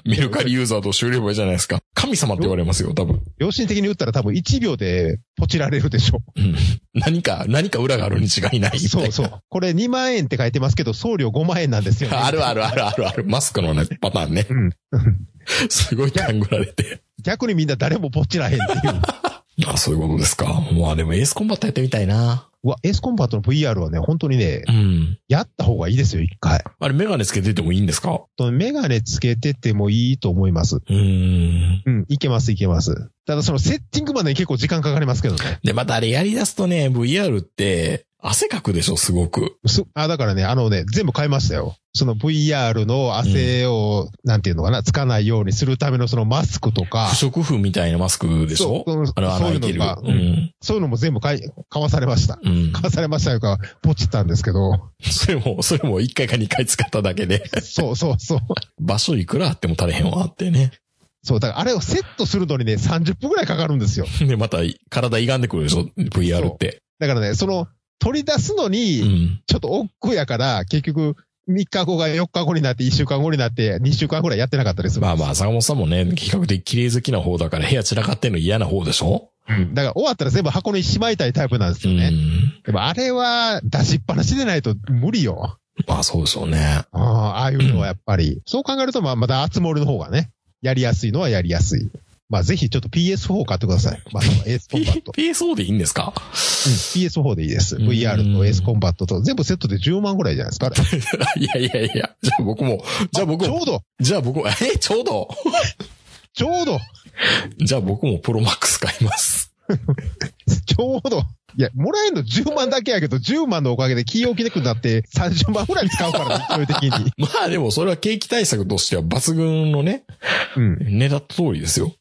メルカリユーザーとして売ればいいじゃないですか。神様って言われますよ、多分。良心的に売ったら多分1秒でポチられるでしょ。うん。何か、何か裏があるに違いない。そうそう。これ2万円って書いてますけど、送料5万円なんですよ、ね。あるあるあるあるある。マスクのね、パターンね。うん。すごい勘ぐられて。逆にみんな誰もポチらへんっていう。あ、そういうことですか。まあでもエースコンバットやってみたいな。うわ、エースコンバットの VR はね、本当にねう、ん。やった方がいいですよ、一回。あれメガネつけててもいいんですか？とメガネつけててもいいと思います。うーん。うん、いけます、いけます。ただそのセッティングまでに結構時間かかりますけどね。で、またあれやり出すとね、VR って、汗かくでしょ、すごく。すあ、だからね、あのね、全部買いましたよ。その VR の汗を、なんていうのかな、つかないようにするためのそのマスクとか不、織布みたいなマスクでしょ？そういういうのがうん。そういうのも全部買い、買わされました。うん。買わされましたよか、ポチったんですけど。それも、それも1回か2回使っただけで、そうそうそう。場所いくらあっても足れへんわってね。そう、だからあれをセットするのにね、30分くらいかかるんですよ。で、また体歪んでくるでしょ ?VR って。だからね、その、取り出すのうに、ん。ちょっと億劫やから、結局、3日後が4日後になって、1週間後になって、2週間ぐらいやってなかったりする。まあまあ、坂本さんもね、比較的綺麗好きな方だから部屋散らかってんの嫌な方でしょ？うん。だから終わったら全部箱にしまいたいタイプなんですうよね。ん。でもあれは出しっぱなしでないと無理よ。まあそうでしょうね。ああああいうのはやっぱり。そう考えると、まあ、まだあつ森の方がね、やりやすいのはやりやすい。まあ、ぜひちょっと PS4 買ってください。まあ、エースコンバット。 PS4 でいいんですか？うん、PS4 でいいです。うん VR とエースコンバットと、全部セットで10万ぐらいじゃないですか。いやいやいや、じゃあ僕も、じゃあ僕も、ちょうど、じゃあ僕も、え、ちょうどちょうど、じゃあ僕もプロマックス買います。ちょうど。いや、もらえんの10万だけやけど、10万のおかげで企業気くなって30万ぐらい使うからね、勢い的に。まあでもそれは景気対策としては抜群のね、うん。狙った通りですよ。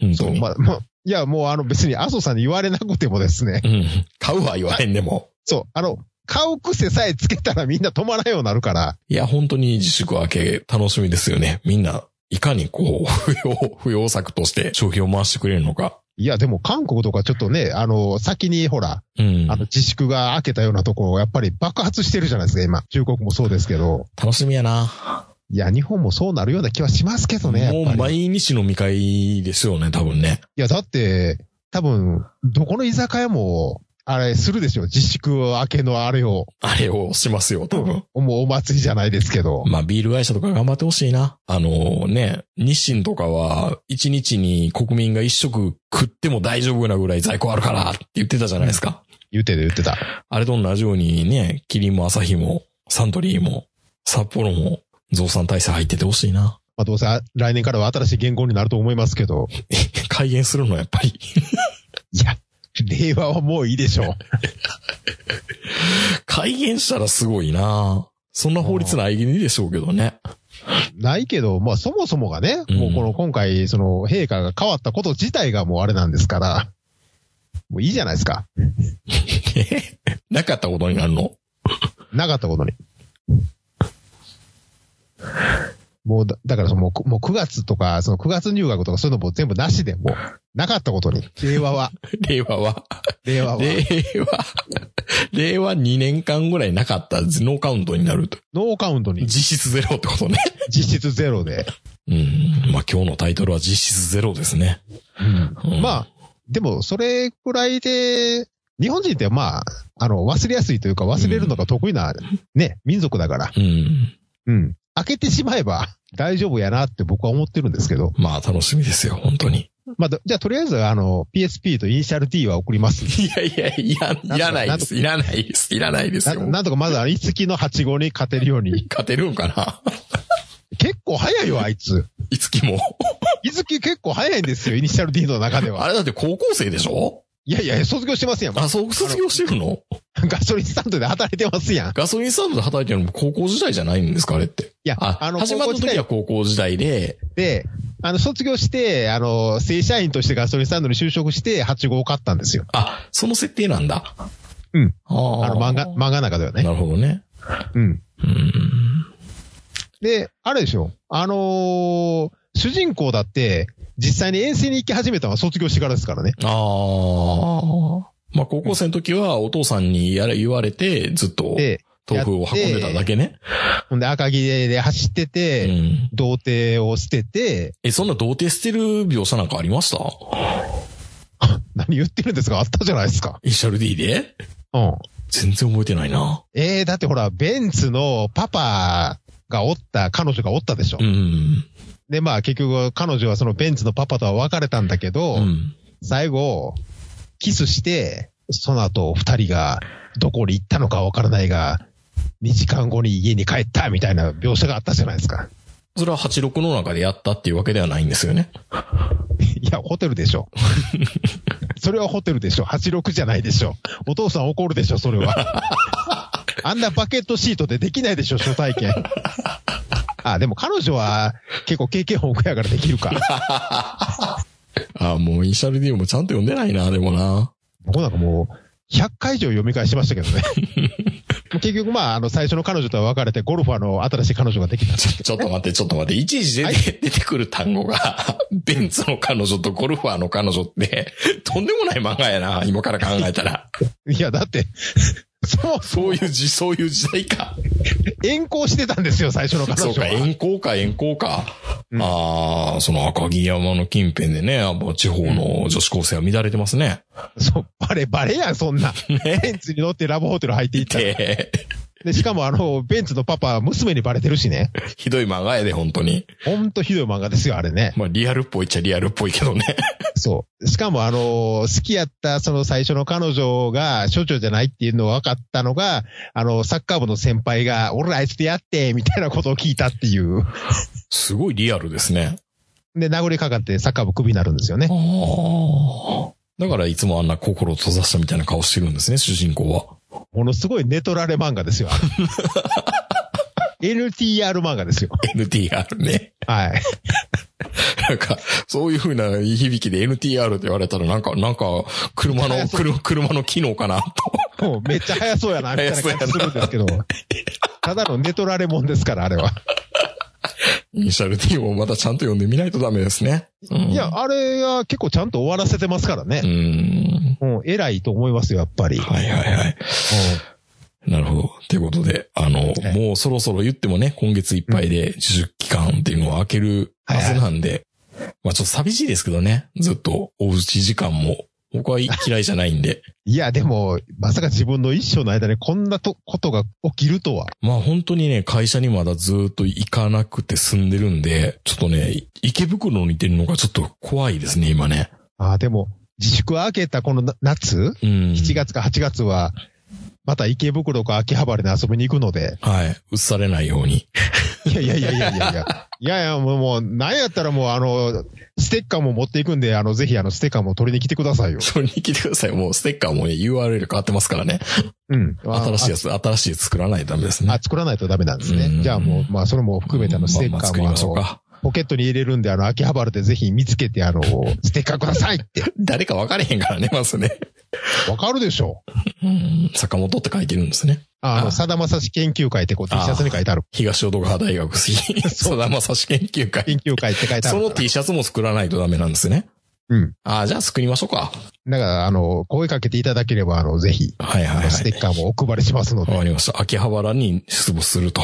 本そう。まあ、まあ、いや、もうあの別に麻生さんに言われなくてもですね。うん。買うは言わへんでも。そう、あの、買う癖さえつけたらみんな止まらんようになるから。いや、本当に自粛明け楽しみですよね。みんな、いかにこう、不要、不要策として消費を回してくれるのか。いや、でも韓国とかちょっとね、あの、先にほら、うんあ。の自粛が明けたようなところ、やっぱり爆発してるじゃないですか、今。中国もそうですけど。楽しみやな。いや、日本もそうなるような気はしますけどね、もう毎日飲み会ですよね、多分ね。や、だって、多分、どこの居酒屋も、あれ、するでしょ。自粛明けのあれを。あれをしますよ、多分。もうお祭りじゃないですけど。まあ、ビール会社とか頑張ってほしいな。あのね、日清とかは、一日に国民が一食食っても大丈夫なぐらい在庫あるからって言ってたじゃないですか。言ってた言ってた。あれと同じようにね、キリンもアサヒも、サントリーも、札幌も、増産体制入っててほしいな。まあ、どうせあ来年からは新しい言語になると思いますけど。改元するのやっぱり。いや、令和はもういいでしょう。改元したらすごいなそんな法律ないでしょうけどね。ないけど、まあそもそもがね、うんもうこの今回、その陛下が変わったこと自体がもうあれなんですから、もういいじゃないですか。なかったことになるの？なかったことに。もうだ、だからそのもうくもう9月とか、その9月入学とかそういうのも全部なしで、もう、なかったことに。令和は。令和は。令和は。令和。令和2年間ぐらいなかったノーカウントになると。ノーカウントに実質ゼロってことね。実質ゼロで。うん。まあ今日のタイトルは実質ゼロですね。うんまあ、でも、それくらいで、日本人ってまあ、あの、忘れやすいというか忘れるのが得意な、ね、民族だから。うん。うん。開けてしまえば大丈夫やなって僕は思ってるんですけど。まあ楽しみですよ、本当に。まあ、どじゃあとりあえず、あの、PSP とイニシャル D は送ります。いやいや、いや、いらないです。いらないです。いらないですなよ。なんとかまず、あの、いつきの8号に勝てるように。勝てるんかな？結構早いよ、あいつ。いつきも。いつき結構早いんですよ、イニシャル D の中では。あれだって高校生でしょ？いやいや、卒業してますやん。あ、そう、卒業してるの？ガソリンスタンドで働いてますやん。いガソリンスタンドで働いてるのも高校時代じゃないんですかあれって。や、あ、あの、始まった時は高校時代で、で、あの、卒業して、あの、正社員としてガソリンスタンドに就職して8号を買ったんですよ。あ、その設定なんだ。うん。あああの、漫画、漫画の中ではね。なるほどね。うん。うん。で、あれでしょ。あのー主人公だって、実際に遠征に行き始めたのは卒業してからですからね。ああ。まあ高校生の時はお父さんにやれ言われて、ずっとで、豆腐を運んでただけね。ほんで赤木で走ってうて、ん。童貞を捨てて、え、そんな童貞捨てる描写なんかありました？何言ってるんですか？あったじゃないですか。イニシャル D で？うん。全然覚えてないな。ええだってほら、ベンツのパパがおった、彼女がおったでしょ。うん。で、まあ結局彼女はそのベンツのパパとは別れたんだけど、うん。最後、キスして、その後二人がどこに行ったのかわからないが、2時間後に家に帰ったみたいな描写があったじゃないですか。それは86の中でやったっていうわけではないんですよね。いや、ホテルでしょ。それはホテルでしょ。86じゃないでしょ。お父さん怒るでしょ、それは。あんなバケットシートでできないでしょ、初体験。あ、でも彼女は結構経験豊富やからできるか。あもうイニシャル D もちゃんと読んでないな、でもな。僕なんかもう、100回以上読み返しましたけどね。結局まあ、あの、最初の彼女とは別れて、ゴルファーの新しい彼女ができたんですけちょっと待って、ちょっと待って。いちいち出て,、出てくる単語が、ベンツの彼女とゴルファーの彼女って、とんでもない漫画やな、今から考えたら。ど。いや、だって、そう、そういう時、そういう時代か。遠行してたんですよ、最初の彼そうか、女は。遠行か、遠行か。うんああ、その赤城山の近辺でね、もう地方の女子高生は乱れてますね。そう、バレバレやん、そんな。ベンツに乗ってラブホテル入っていったら。で、で、しかもあの、ベンツのパパは娘にバレてるしね。ひどい漫画やで、本当に。ほんとひどい漫画ですよ、あれね。まあ、リアルっぽいっちゃリアルっぽいけどね。そう。しかもあの、好きやったその最初の彼女が処女じゃないっていうのが分かったのが、あの、サッカー部の先輩が、俺らあいつでやって、みたいなことを聞いたっていう。すごいリアルですね。で、殴りかかってサッカー部クビになるんですよね。だからいつもあんな心を閉ざしたみたいな顔してるんですね、主人公は。ものすごいネトラレ漫画ですよ。NTR 漫画ですよ。NTR ね。はい。なんか、そういう風な響きで NTR って言われたらなんか、なんか、車の、車車の機能かなと。もうめっちゃ速そうやな、みたいな感じするんですけど。ただのネトラレもんですから、あれは。イニシャル D をまたちゃんと読んでみないとダメですね。うんいや、、あれは結構ちゃんと終わらせてますからうね。ん。うん、偉いと思いますよ、やっぱり。はいはいはい。なるほど。ということで、あの、えもうそろそろ言ってもね、今月いっぱいで自粛期間っていうのを開けるはずなんで、まあちょっと寂しいですけどね、ずっとおうち時間も。僕は嫌いじゃないんで。いや、でも、まさか自分の一生の間にこんなとことが起きるとは。まあ本当にね、会社にまだずっと行かなくて住んでるんで、ちょっとね、池袋にいてるのがちょっと怖いですね、今ね。ああ、でも、自粛明けたこのな夏、うん。7月か8月は、また池袋か秋葉原に遊びに行くので。はい。映されないように。いやいやいやいやいやいや。いやいや、もう、もう、なんやったらもう、あの、ステッカーも持っていくんで、あの、ぜひ、あの、ステッカーも取りに来てくださいよ。それに来てください。もうステッカーもね、URL 変わってますからね。うん。新しいやつ、新しい作らないとダメですねあ、。作らないとダメなんですね。うんじゃあもう、まあ、それも含めて、あの、ステッカーも、まあまあ作りましょうか。ポケットに入れるんで、あの、秋葉原でぜひ見つけて、あの、ステッカーくださいって。誰か分かれへんからね、まずね。わかるでしょうん。坂本って書いてるんですね。あの、あさだまさし研究会ってこう T シャツに書いてある。東淀川大学 さだまさし研究会。研究会って書いてあそのるから。T シャツも作らないとダメなんですね。うん。ああ、じゃあ作りましょうか。だから、あの、声かけていただければ、あの、ぜひ、はいはいはい。ステッカーもお配りしますので。わかりました。秋葉原に出没すると。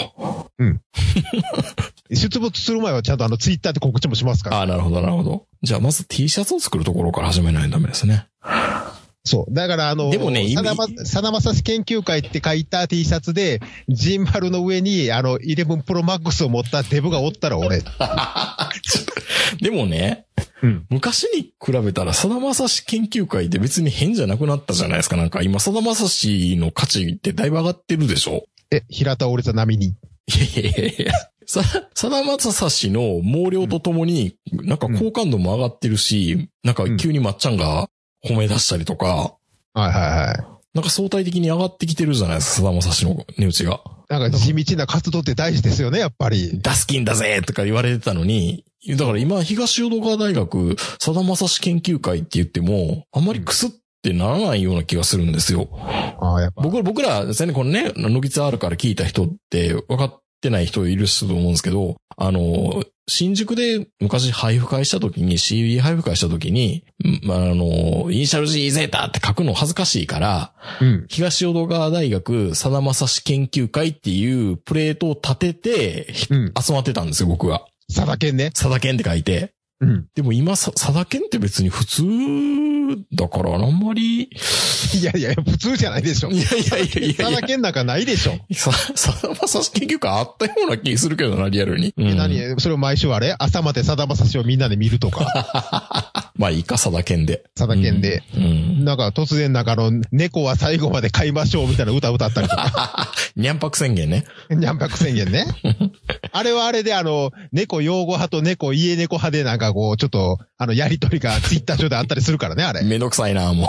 出没する前はちゃんとあの、ツイッターで告知もしますから。ああ、なるほど、なるほど。じゃあまず T シャツを作るところから始めないとダメですね。そう。だから、あの、でもねさだま、さだまさし研究会って書いた T シャツで、ジンバルの上に、あの、11 Pro Max を持ったデブがおったら俺。でもね、うん。昔に比べたら、さだまさし研究会って別に変じゃなくなったじゃないですか。なんか今、さだまさしの価値ってだいぶ上がってるでしょえ、平田折れた波に。いやいやいや。さ、さだまさしの毛量とともに、なんか好感度も上がってるし、なんか急にまっちゃんが褒め出したりとか、はいはいはい。なんか相対的に上がってきてるじゃないですか、さだまさしの値打ちが。なんか地道な活動って大事ですよね、やっぱり。ダスキンだぜとか言われてたのに、だから今、東淀川大学、さだまさし研究会って言っても、あんまりクスってならないような気がするんですよ。ああ、やっぱ。僕僕ら、ですね、このね、のぎつあるから聞いた人って分かってない人いると思うんですけど、あの、新宿で昔配布会した時に、CD 配布会した時に、まあ、あの、イニシャル G ゼータって書くの恥ずかしいから、うん。東淀川大学さだまさし研究会っていうプレートを立てて、うん。集まってたんですよ、僕は。佐田健ね。さだけんって書いて。うん。でも今、さ、さだけんって別に普通だから、あんまり、いやいや、普通じゃないでしょ。いやいやいやいや佐田健なんかないでしょ。さ、さだまさし研究会あったような気するけどな、リアルに。うんえ何？それを毎週あれ？朝までさだまさしをみんなで見るとか。まあいいか、さだけんで。佐田健で。うん。うん。なんか突然なんかあの、猫は最後まで飼いましょうみたいな歌歌ったりとか。にゃんぱく宣言ね。にゃんぱく宣言ね。あれはあれであの、猫養護派と猫家猫派でなんかこう、ちょっと、あの、やりとりがツイッター上であったりするからね、あれ。めんどくさいな、も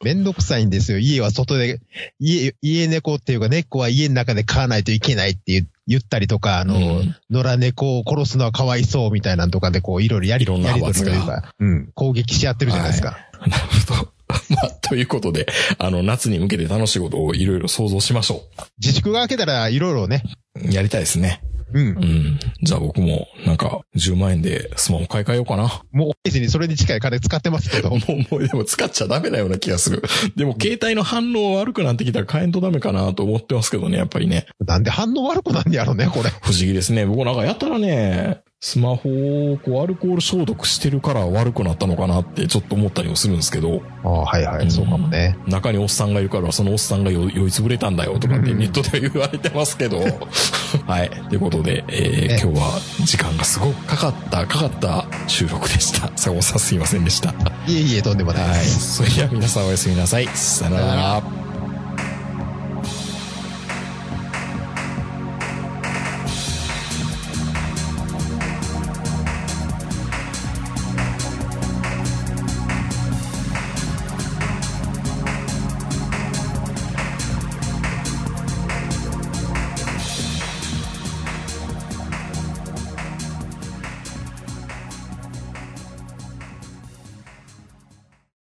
う。めんどくさいんですよ。家は外で、家、家猫っていうか猫は家の中で飼わないといけないって言言ったりとか、あの、うん野良猫を殺すのはかわいそうみたいなんとかでこう、いろいろやりいろんなやりと派閥がりというか、うん、攻撃し合ってるじゃないですか。なるほど。まあ、ということで、あの、夏に向けて楽しいことをいろいろ想像しましょ自粛が明けたらいろいろね、う。やりたいですね。うんう。ん。じゃあ僕も、なんか、10万円でスマホ買い替えようかな。もう、別にそれに近い金使ってますけども。う、もう、でも使っちゃダメなような気がする。でも、携帯の反応悪くなってきたら買えんとダメかなと思ってますけどね、やっぱりね。なんで反応悪くなんねやろね、これ。不思議ですね。僕なんかやったらね、スマホをこうアルコール消毒してるから悪くなったのかなってちょっと思ったりもするんですけど、ああ、はいはい、そうかもね。中におっさんがいるからそのおっさんが酔酔いつぶれたんだよとかってうんネットでは言われてますけど、はい。ということで、えーね今日は時間がすごくかかった、かかった収録でした。坂本さんすいませんでした。いえいえ、とんでもないはい。です。それでは皆さんおやすみなさい。さよなら。